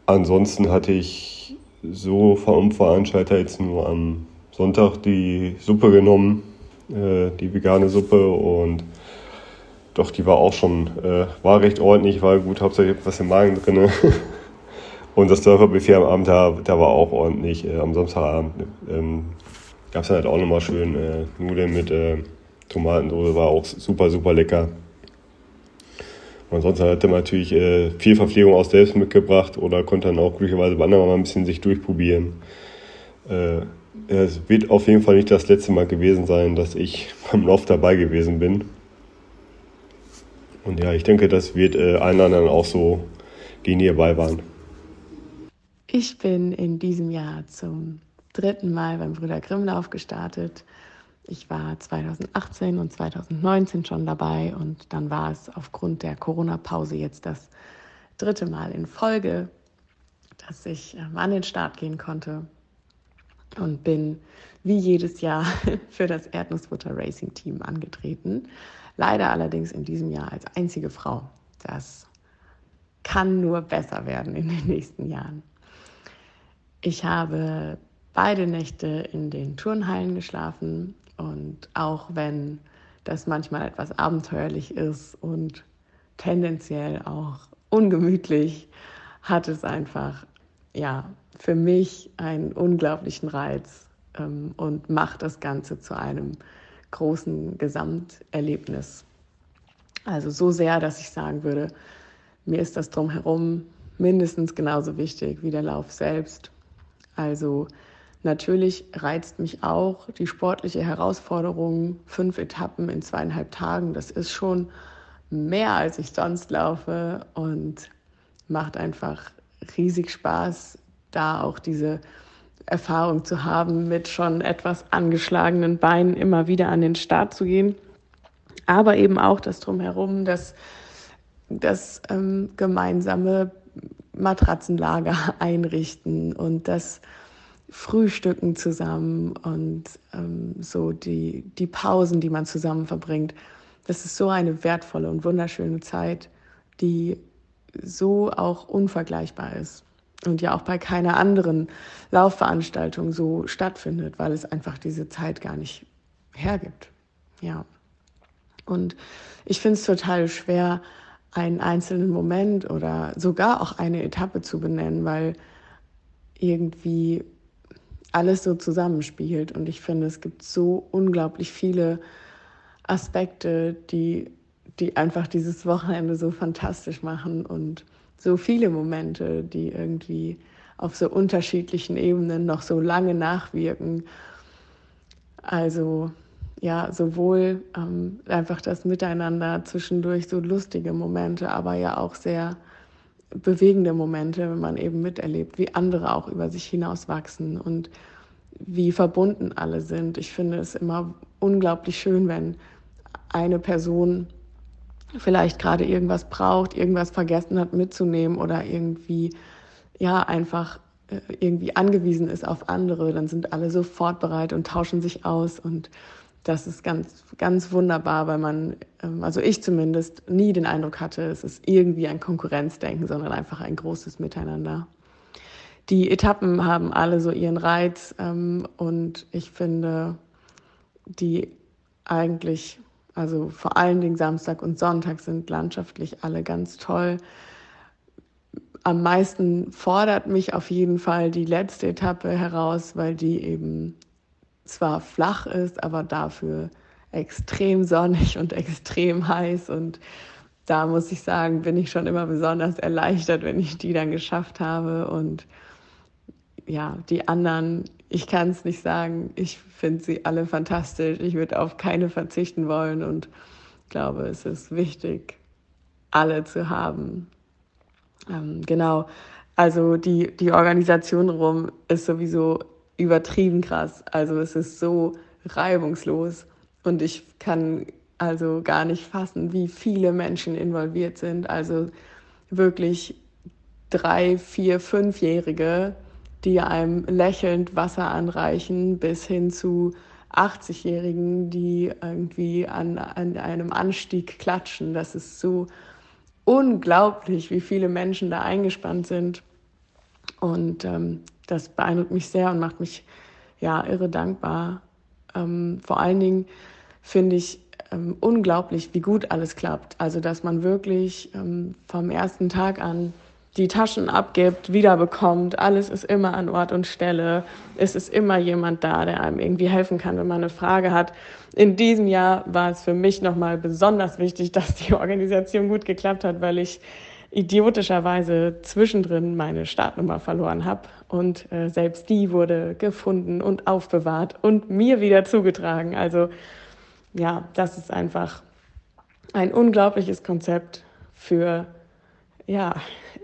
Ansonsten hatte ich so vom Veranstalter jetzt nur am Sonntag die Suppe genommen, äh, die vegane Suppe und doch, die war auch schon, äh, war recht ordentlich, war gut, hauptsächlich was im Magen drin. und das Surferbuffet am Abend, da, da war auch ordentlich. Äh, am Samstagabend ähm, gab es dann halt auch nochmal schön äh, Nudeln mit äh, Tomatensoße, war auch super, super lecker. Und ansonsten hatte man natürlich äh, viel Verpflegung auch selbst mitgebracht oder konnte dann auch glücklicherweise bei anderen mal ein bisschen sich durchprobieren. Äh, es wird auf jeden Fall nicht das letzte Mal gewesen sein, dass ich beim Lauf dabei gewesen bin. Und ja, ich denke, das wird äh, allen anderen auch so die dabei waren. Ich bin in diesem Jahr zum dritten Mal beim Brüder Grimmlauf gestartet. Ich war 2018 und 2019 schon dabei und dann war es aufgrund der Corona-Pause jetzt das dritte Mal in Folge, dass ich ähm, an den Start gehen konnte und bin wie jedes Jahr für das Erdnussbutter Racing Team angetreten. Leider allerdings in diesem Jahr als einzige Frau. Das kann nur besser werden in den nächsten Jahren. Ich habe beide Nächte in den Turnhallen geschlafen und auch wenn das manchmal etwas abenteuerlich ist und tendenziell auch ungemütlich, hat es einfach ja für mich einen unglaublichen Reiz ähm, und macht das Ganze zu einem großen Gesamterlebnis. Also so sehr, dass ich sagen würde, mir ist das drumherum mindestens genauso wichtig wie der Lauf selbst. Also Natürlich reizt mich auch die sportliche Herausforderung, fünf Etappen in zweieinhalb Tagen. Das ist schon mehr, als ich sonst laufe und macht einfach riesig Spaß, da auch diese Erfahrung zu haben, mit schon etwas angeschlagenen Beinen immer wieder an den Start zu gehen. Aber eben auch das Drumherum, das, das ähm, gemeinsame Matratzenlager einrichten und das Frühstücken zusammen und ähm, so die, die Pausen, die man zusammen verbringt. Das ist so eine wertvolle und wunderschöne Zeit, die so auch unvergleichbar ist und ja auch bei keiner anderen Laufveranstaltung so stattfindet, weil es einfach diese Zeit gar nicht hergibt. Ja. Und ich finde es total schwer, einen einzelnen Moment oder sogar auch eine Etappe zu benennen, weil irgendwie alles so zusammenspielt. Und ich finde, es gibt so unglaublich viele Aspekte, die, die einfach dieses Wochenende so fantastisch machen und so viele Momente, die irgendwie auf so unterschiedlichen Ebenen noch so lange nachwirken. Also ja, sowohl ähm, einfach das Miteinander zwischendurch, so lustige Momente, aber ja auch sehr bewegende Momente, wenn man eben miterlebt, wie andere auch über sich hinauswachsen und wie verbunden alle sind. Ich finde es immer unglaublich schön, wenn eine Person vielleicht gerade irgendwas braucht, irgendwas vergessen hat mitzunehmen oder irgendwie ja einfach äh, irgendwie angewiesen ist auf andere, dann sind alle sofort bereit und tauschen sich aus und das ist ganz, ganz wunderbar, weil man, ähm, also ich zumindest, nie den Eindruck hatte, es ist irgendwie ein Konkurrenzdenken, sondern einfach ein großes Miteinander. Die Etappen haben alle so ihren Reiz ähm, und ich finde, die eigentlich, also vor allen Dingen Samstag und Sonntag sind landschaftlich alle ganz toll. Am meisten fordert mich auf jeden Fall die letzte Etappe heraus, weil die eben zwar flach ist, aber dafür extrem sonnig und extrem heiß. Und da muss ich sagen, bin ich schon immer besonders erleichtert, wenn ich die dann geschafft habe. Und ja, die anderen, ich kann es nicht sagen. Ich finde sie alle fantastisch. Ich würde auf keine verzichten wollen und glaube, es ist wichtig, alle zu haben. Ähm, genau. Also die, die Organisation rum ist sowieso übertrieben krass. Also es ist so reibungslos und ich kann also gar nicht fassen, wie viele Menschen involviert sind. Also wirklich drei, vier, fünfjährige, die einem lächelnd Wasser anreichen, bis hin zu 80-Jährigen, die irgendwie an, an einem Anstieg klatschen. Das ist so unglaublich, wie viele Menschen da eingespannt sind. Und ähm, das beeindruckt mich sehr und macht mich ja irre dankbar. Ähm, vor allen Dingen finde ich ähm, unglaublich, wie gut alles klappt. Also, dass man wirklich ähm, vom ersten Tag an die Taschen abgibt, wiederbekommt. Alles ist immer an Ort und Stelle. Es ist immer jemand da, der einem irgendwie helfen kann, wenn man eine Frage hat. In diesem Jahr war es für mich nochmal besonders wichtig, dass die Organisation gut geklappt hat, weil ich idiotischerweise zwischendrin meine Startnummer verloren habe. Und äh, selbst die wurde gefunden und aufbewahrt und mir wieder zugetragen. Also ja, das ist einfach ein unglaubliches Konzept für, ja,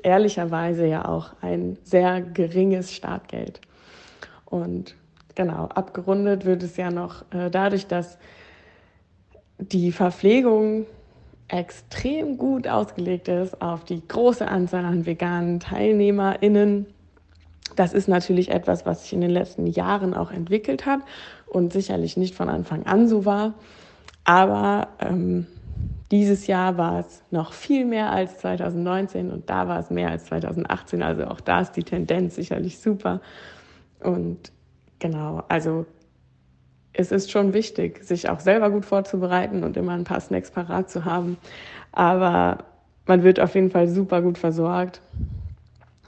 ehrlicherweise ja auch ein sehr geringes Startgeld. Und genau, abgerundet wird es ja noch äh, dadurch, dass die Verpflegung extrem gut ausgelegt ist auf die große Anzahl an veganen TeilnehmerInnen. Das ist natürlich etwas, was sich in den letzten Jahren auch entwickelt hat und sicherlich nicht von Anfang an so war. Aber ähm, dieses Jahr war es noch viel mehr als 2019 und da war es mehr als 2018. Also auch da ist die Tendenz sicherlich super. Und genau, also es ist schon wichtig, sich auch selber gut vorzubereiten und immer ein paar Snacks parat zu haben. Aber man wird auf jeden Fall super gut versorgt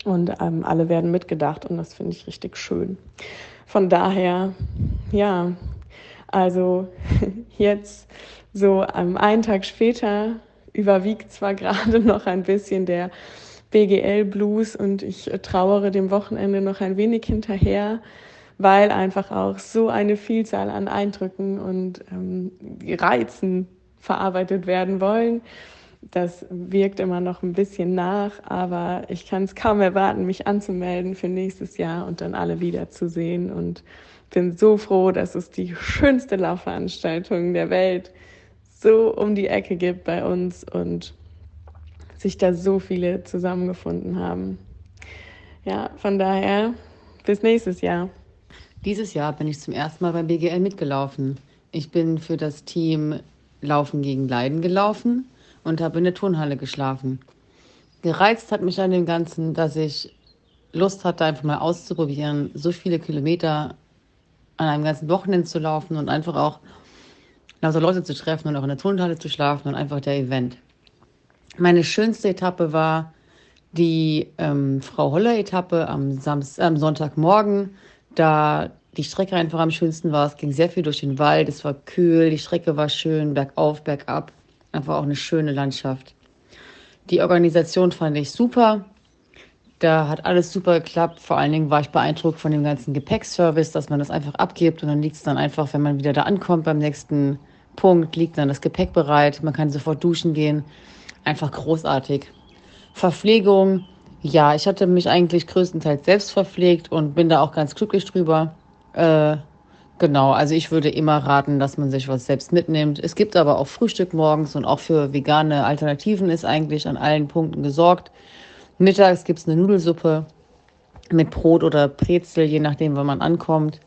und ähm, alle werden mitgedacht und das finde ich richtig schön. Von daher, ja, also jetzt so ähm, einen Tag später überwiegt zwar gerade noch ein bisschen der BGL-Blues und ich trauere dem Wochenende noch ein wenig hinterher, weil einfach auch so eine Vielzahl an Eindrücken und ähm, Reizen verarbeitet werden wollen. Das wirkt immer noch ein bisschen nach, aber ich kann es kaum erwarten, mich anzumelden für nächstes Jahr und dann alle wiederzusehen und bin so froh, dass es die schönste Laufveranstaltung der Welt so um die Ecke gibt bei uns und sich da so viele zusammengefunden haben. Ja, von daher bis nächstes Jahr. Dieses Jahr bin ich zum ersten Mal beim BGL mitgelaufen. Ich bin für das Team Laufen gegen Leiden gelaufen und habe in der Turnhalle geschlafen. Gereizt hat mich an dem Ganzen, dass ich Lust hatte, einfach mal auszuprobieren, so viele Kilometer an einem ganzen Wochenende zu laufen und einfach auch lauter Leute zu treffen und auch in der Turnhalle zu schlafen und einfach der Event. Meine schönste Etappe war die ähm, Frau Holler-Etappe am, am Sonntagmorgen da die Strecke einfach am schönsten war. Es ging sehr viel durch den Wald, es war kühl, die Strecke war schön, bergauf, bergab. Einfach auch eine schöne Landschaft. Die Organisation fand ich super. Da hat alles super geklappt. Vor allen Dingen war ich beeindruckt von dem ganzen Gepäckservice, dass man das einfach abgibt und dann liegt es dann einfach, wenn man wieder da ankommt beim nächsten Punkt, liegt dann das Gepäck bereit. Man kann sofort duschen gehen. Einfach großartig. Verpflegung, ja, ich hatte mich eigentlich größtenteils selbst verpflegt und bin da auch ganz glücklich drüber. Äh, genau, also ich würde immer raten, dass man sich was selbst mitnimmt. Es gibt aber auch Frühstück morgens und auch für vegane Alternativen ist eigentlich an allen Punkten gesorgt. Mittags gibt es eine Nudelsuppe mit Brot oder Brezel, je nachdem, wann man ankommt.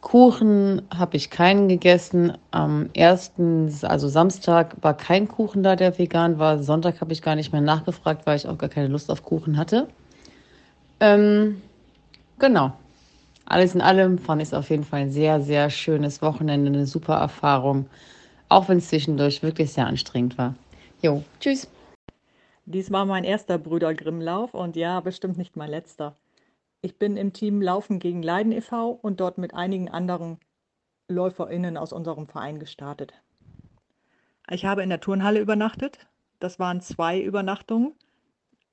Kuchen habe ich keinen gegessen. Am ersten, also Samstag, war kein Kuchen da, der vegan war. Sonntag habe ich gar nicht mehr nachgefragt, weil ich auch gar keine Lust auf Kuchen hatte. Ähm, genau. Alles in allem fand ich es auf jeden Fall ein sehr, sehr schönes Wochenende, eine super Erfahrung. Auch wenn es zwischendurch wirklich sehr anstrengend war. Jo, tschüss. Dies war mein erster Brüder Grimm-Lauf und ja, bestimmt nicht mein letzter. Ich bin im Team Laufen gegen Leiden e.V. und dort mit einigen anderen LäuferInnen aus unserem Verein gestartet. Ich habe in der Turnhalle übernachtet. Das waren zwei Übernachtungen.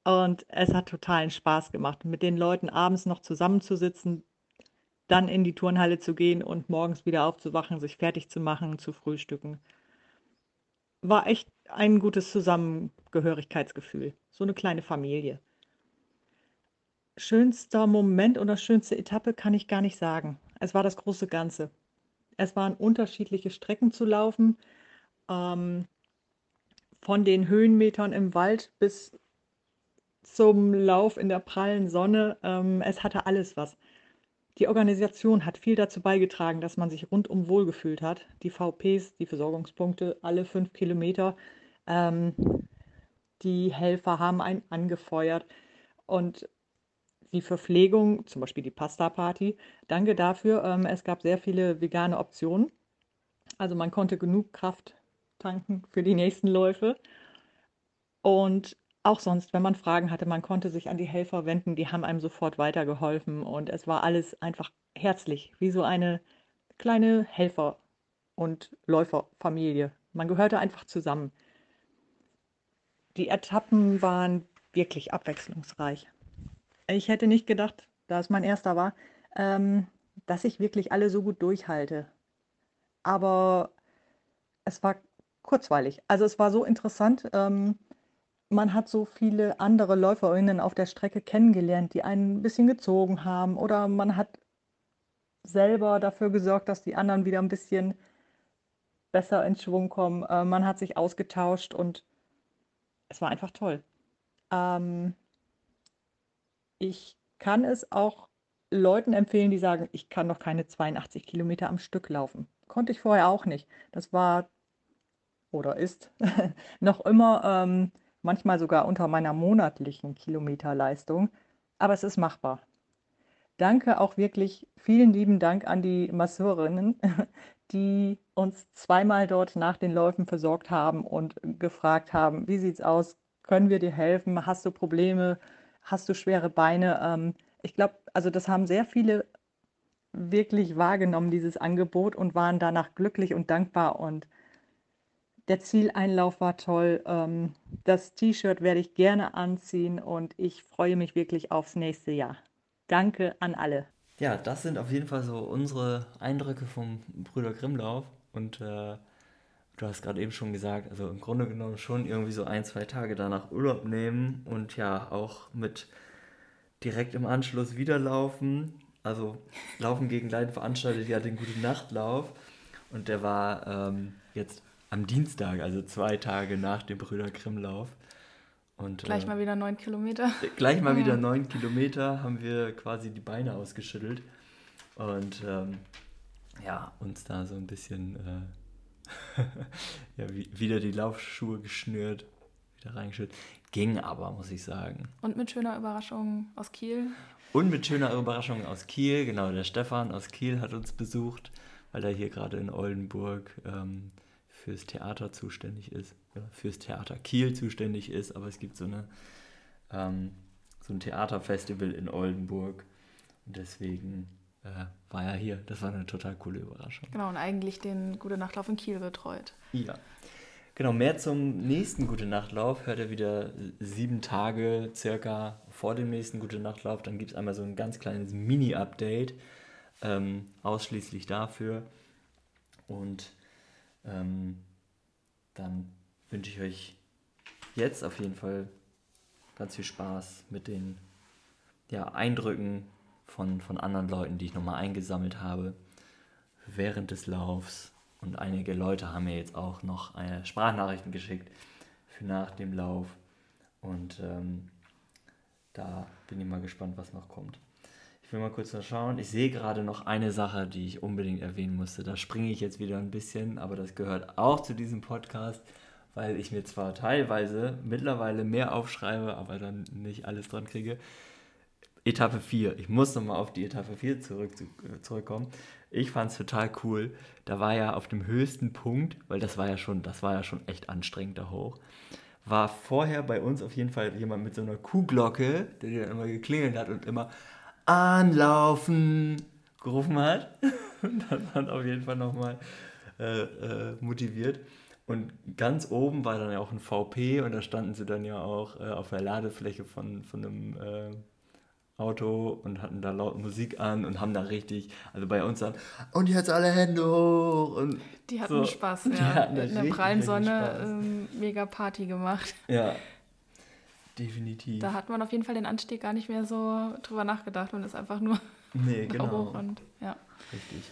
Und es hat totalen Spaß gemacht, mit den Leuten abends noch zusammenzusitzen, dann in die Turnhalle zu gehen und morgens wieder aufzuwachen, sich fertig zu machen, zu frühstücken. War echt ein gutes Zusammengehörigkeitsgefühl. So eine kleine Familie schönster Moment oder schönste Etappe kann ich gar nicht sagen. Es war das große Ganze. Es waren unterschiedliche Strecken zu laufen, ähm, von den Höhenmetern im Wald bis zum Lauf in der prallen Sonne. Ähm, es hatte alles was. Die Organisation hat viel dazu beigetragen, dass man sich rundum wohlgefühlt hat. Die VPs, die Versorgungspunkte, alle fünf Kilometer. Ähm, die Helfer haben einen angefeuert. Und die Verpflegung, zum Beispiel die Pasta-Party. Danke dafür. Ähm, es gab sehr viele vegane Optionen. Also man konnte genug Kraft tanken für die nächsten Läufe. Und auch sonst, wenn man Fragen hatte, man konnte sich an die Helfer wenden, die haben einem sofort weitergeholfen und es war alles einfach herzlich, wie so eine kleine Helfer- und Läuferfamilie. Man gehörte einfach zusammen. Die Etappen waren wirklich abwechslungsreich ich hätte nicht gedacht, da es mein erster war, ähm, dass ich wirklich alle so gut durchhalte. Aber es war kurzweilig. Also es war so interessant. Ähm, man hat so viele andere LäuferInnen auf der Strecke kennengelernt, die einen ein bisschen gezogen haben. Oder man hat selber dafür gesorgt, dass die anderen wieder ein bisschen besser in Schwung kommen. Äh, man hat sich ausgetauscht und es war einfach toll. Ähm, ich kann es auch Leuten empfehlen, die sagen, ich kann noch keine 82 Kilometer am Stück laufen. Konnte ich vorher auch nicht. Das war oder ist noch immer ähm, manchmal sogar unter meiner monatlichen Kilometerleistung, aber es ist machbar. Danke auch wirklich, vielen lieben Dank an die Masseurinnen, die uns zweimal dort nach den Läufen versorgt haben und gefragt haben, wie sieht's aus? Können wir dir helfen? Hast du Probleme? Hast du schwere Beine? Ähm, ich glaube, also das haben sehr viele wirklich wahrgenommen, dieses Angebot, und waren danach glücklich und dankbar. Und der Zieleinlauf war toll. Ähm, das T-Shirt werde ich gerne anziehen und ich freue mich wirklich aufs nächste Jahr. Danke an alle. Ja, das sind auf jeden Fall so unsere Eindrücke vom Brüder Grimmlauf. Und äh, du hast gerade eben schon gesagt, also im Grunde genommen schon irgendwie so ein, zwei Tage danach Urlaub nehmen und ja auch mit direkt im Anschluss wieder laufen. Also Laufen gegen Leiden veranstaltet ja den Gute Nachtlauf. Und der war ähm, jetzt am Dienstag, also zwei Tage nach dem Brüder Grimmlauf. Und, gleich äh, mal wieder neun Kilometer. Gleich mal wieder neun Kilometer haben wir quasi die Beine ausgeschüttelt und ähm, ja, uns da so ein bisschen äh, ja, wieder die Laufschuhe geschnürt, wieder reingeschüttet. Ging aber, muss ich sagen. Und mit schöner Überraschung aus Kiel. Und mit schöner Überraschung aus Kiel, genau, der Stefan aus Kiel hat uns besucht, weil er hier gerade in Oldenburg ähm, fürs Theater zuständig ist, ja, fürs Theater Kiel zuständig ist, aber es gibt so, eine, ähm, so ein Theaterfestival in Oldenburg und deswegen äh, war er hier. Das war eine total coole Überraschung. Genau, und eigentlich den Gute Nachtlauf in Kiel betreut. Ja. Genau, mehr zum nächsten Gute Nachtlauf hört ihr wieder sieben Tage circa vor dem nächsten Gute Nachtlauf. Dann gibt es einmal so ein ganz kleines Mini-Update, ähm, ausschließlich dafür. Und ähm, dann wünsche ich euch jetzt auf jeden Fall ganz viel Spaß mit den ja, Eindrücken von, von anderen Leuten, die ich nochmal eingesammelt habe während des Laufs. Und einige Leute haben mir jetzt auch noch eine Sprachnachrichten geschickt für nach dem Lauf. Und ähm, da bin ich mal gespannt, was noch kommt. Ich will mal kurz noch schauen. Ich sehe gerade noch eine Sache, die ich unbedingt erwähnen musste. Da springe ich jetzt wieder ein bisschen, aber das gehört auch zu diesem Podcast, weil ich mir zwar teilweise mittlerweile mehr aufschreibe, aber dann nicht alles dran kriege. Etappe 4. Ich muss nochmal auf die Etappe 4 zurück, äh, zurückkommen. Ich fand es total cool. Da war ja auf dem höchsten Punkt, weil das war ja schon, das war ja schon echt anstrengend da hoch. War vorher bei uns auf jeden Fall jemand mit so einer Kuhglocke, der dann immer geklingelt hat und immer anlaufen gerufen hat. Und dann hat auf jeden Fall nochmal äh, äh, motiviert. Und ganz oben war dann ja auch ein VP und da standen sie dann ja auch äh, auf der Ladefläche von, von einem äh, Auto und hatten da laut Musik an und haben da richtig, also bei uns dann, und jetzt alle Hände hoch. Und die hatten so. Spaß, ja. Die hatten In der prallen Sonne ähm, mega Party gemacht. Ja, definitiv. Da hat man auf jeden Fall den Anstieg gar nicht mehr so drüber nachgedacht und ist einfach nur nee, genau. hoch und ja. Richtig.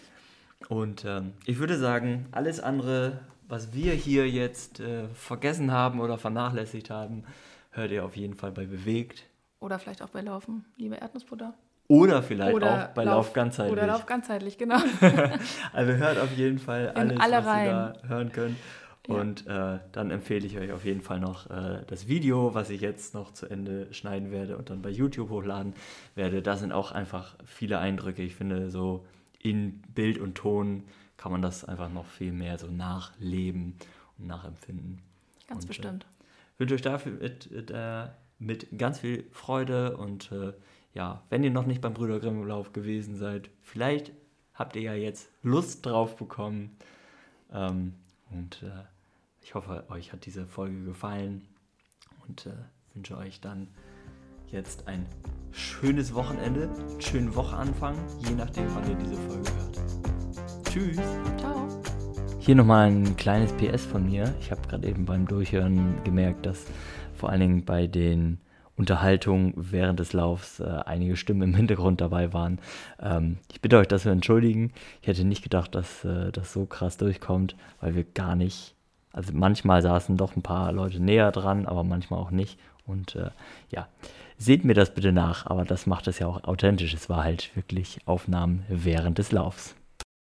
Und ähm, ich würde sagen, alles andere, was wir hier jetzt äh, vergessen haben oder vernachlässigt haben, hört ihr auf jeden Fall bei Bewegt. Oder vielleicht auch bei Laufen, liebe Erdnussbutter. Oder vielleicht oder auch bei Lauf, Lauf ganzheitlich. Oder Lauf ganzheitlich, genau. also hört auf jeden Fall alles, was rein. ihr da hören könnt. Und äh, dann empfehle ich euch auf jeden Fall noch äh, das Video, was ich jetzt noch zu Ende schneiden werde und dann bei YouTube hochladen werde. Da sind auch einfach viele Eindrücke. Ich finde, so in Bild und Ton kann man das einfach noch viel mehr so nachleben und nachempfinden. Ganz und, bestimmt. Äh, wünsche euch dafür mit, äh, mit, ganz viel Freude und äh, ja, wenn ihr noch nicht beim Brüder Grimm Lauf gewesen seid, vielleicht habt ihr ja jetzt Lust drauf bekommen. Ähm, und äh, ich hoffe, euch hat diese Folge gefallen und äh, wünsche euch dann jetzt ein schönes Wochenende, einen schönen Wochenanfang, je nachdem, wann ihr diese Folge hört. Tschüss. Ciao. Hier nochmal ein kleines PS von mir. Ich habe gerade eben beim Durchhören gemerkt, dass vor allen Dingen bei den Unterhaltung während des Laufs äh, einige Stimmen im Hintergrund dabei waren. Ähm, ich bitte euch, dass wir entschuldigen. Ich hätte nicht gedacht, dass äh, das so krass durchkommt, weil wir gar nicht, also manchmal saßen doch ein paar Leute näher dran, aber manchmal auch nicht. Und äh, ja, seht mir das bitte nach, aber das macht es ja auch authentisch. Es war halt wirklich Aufnahmen während des Laufs.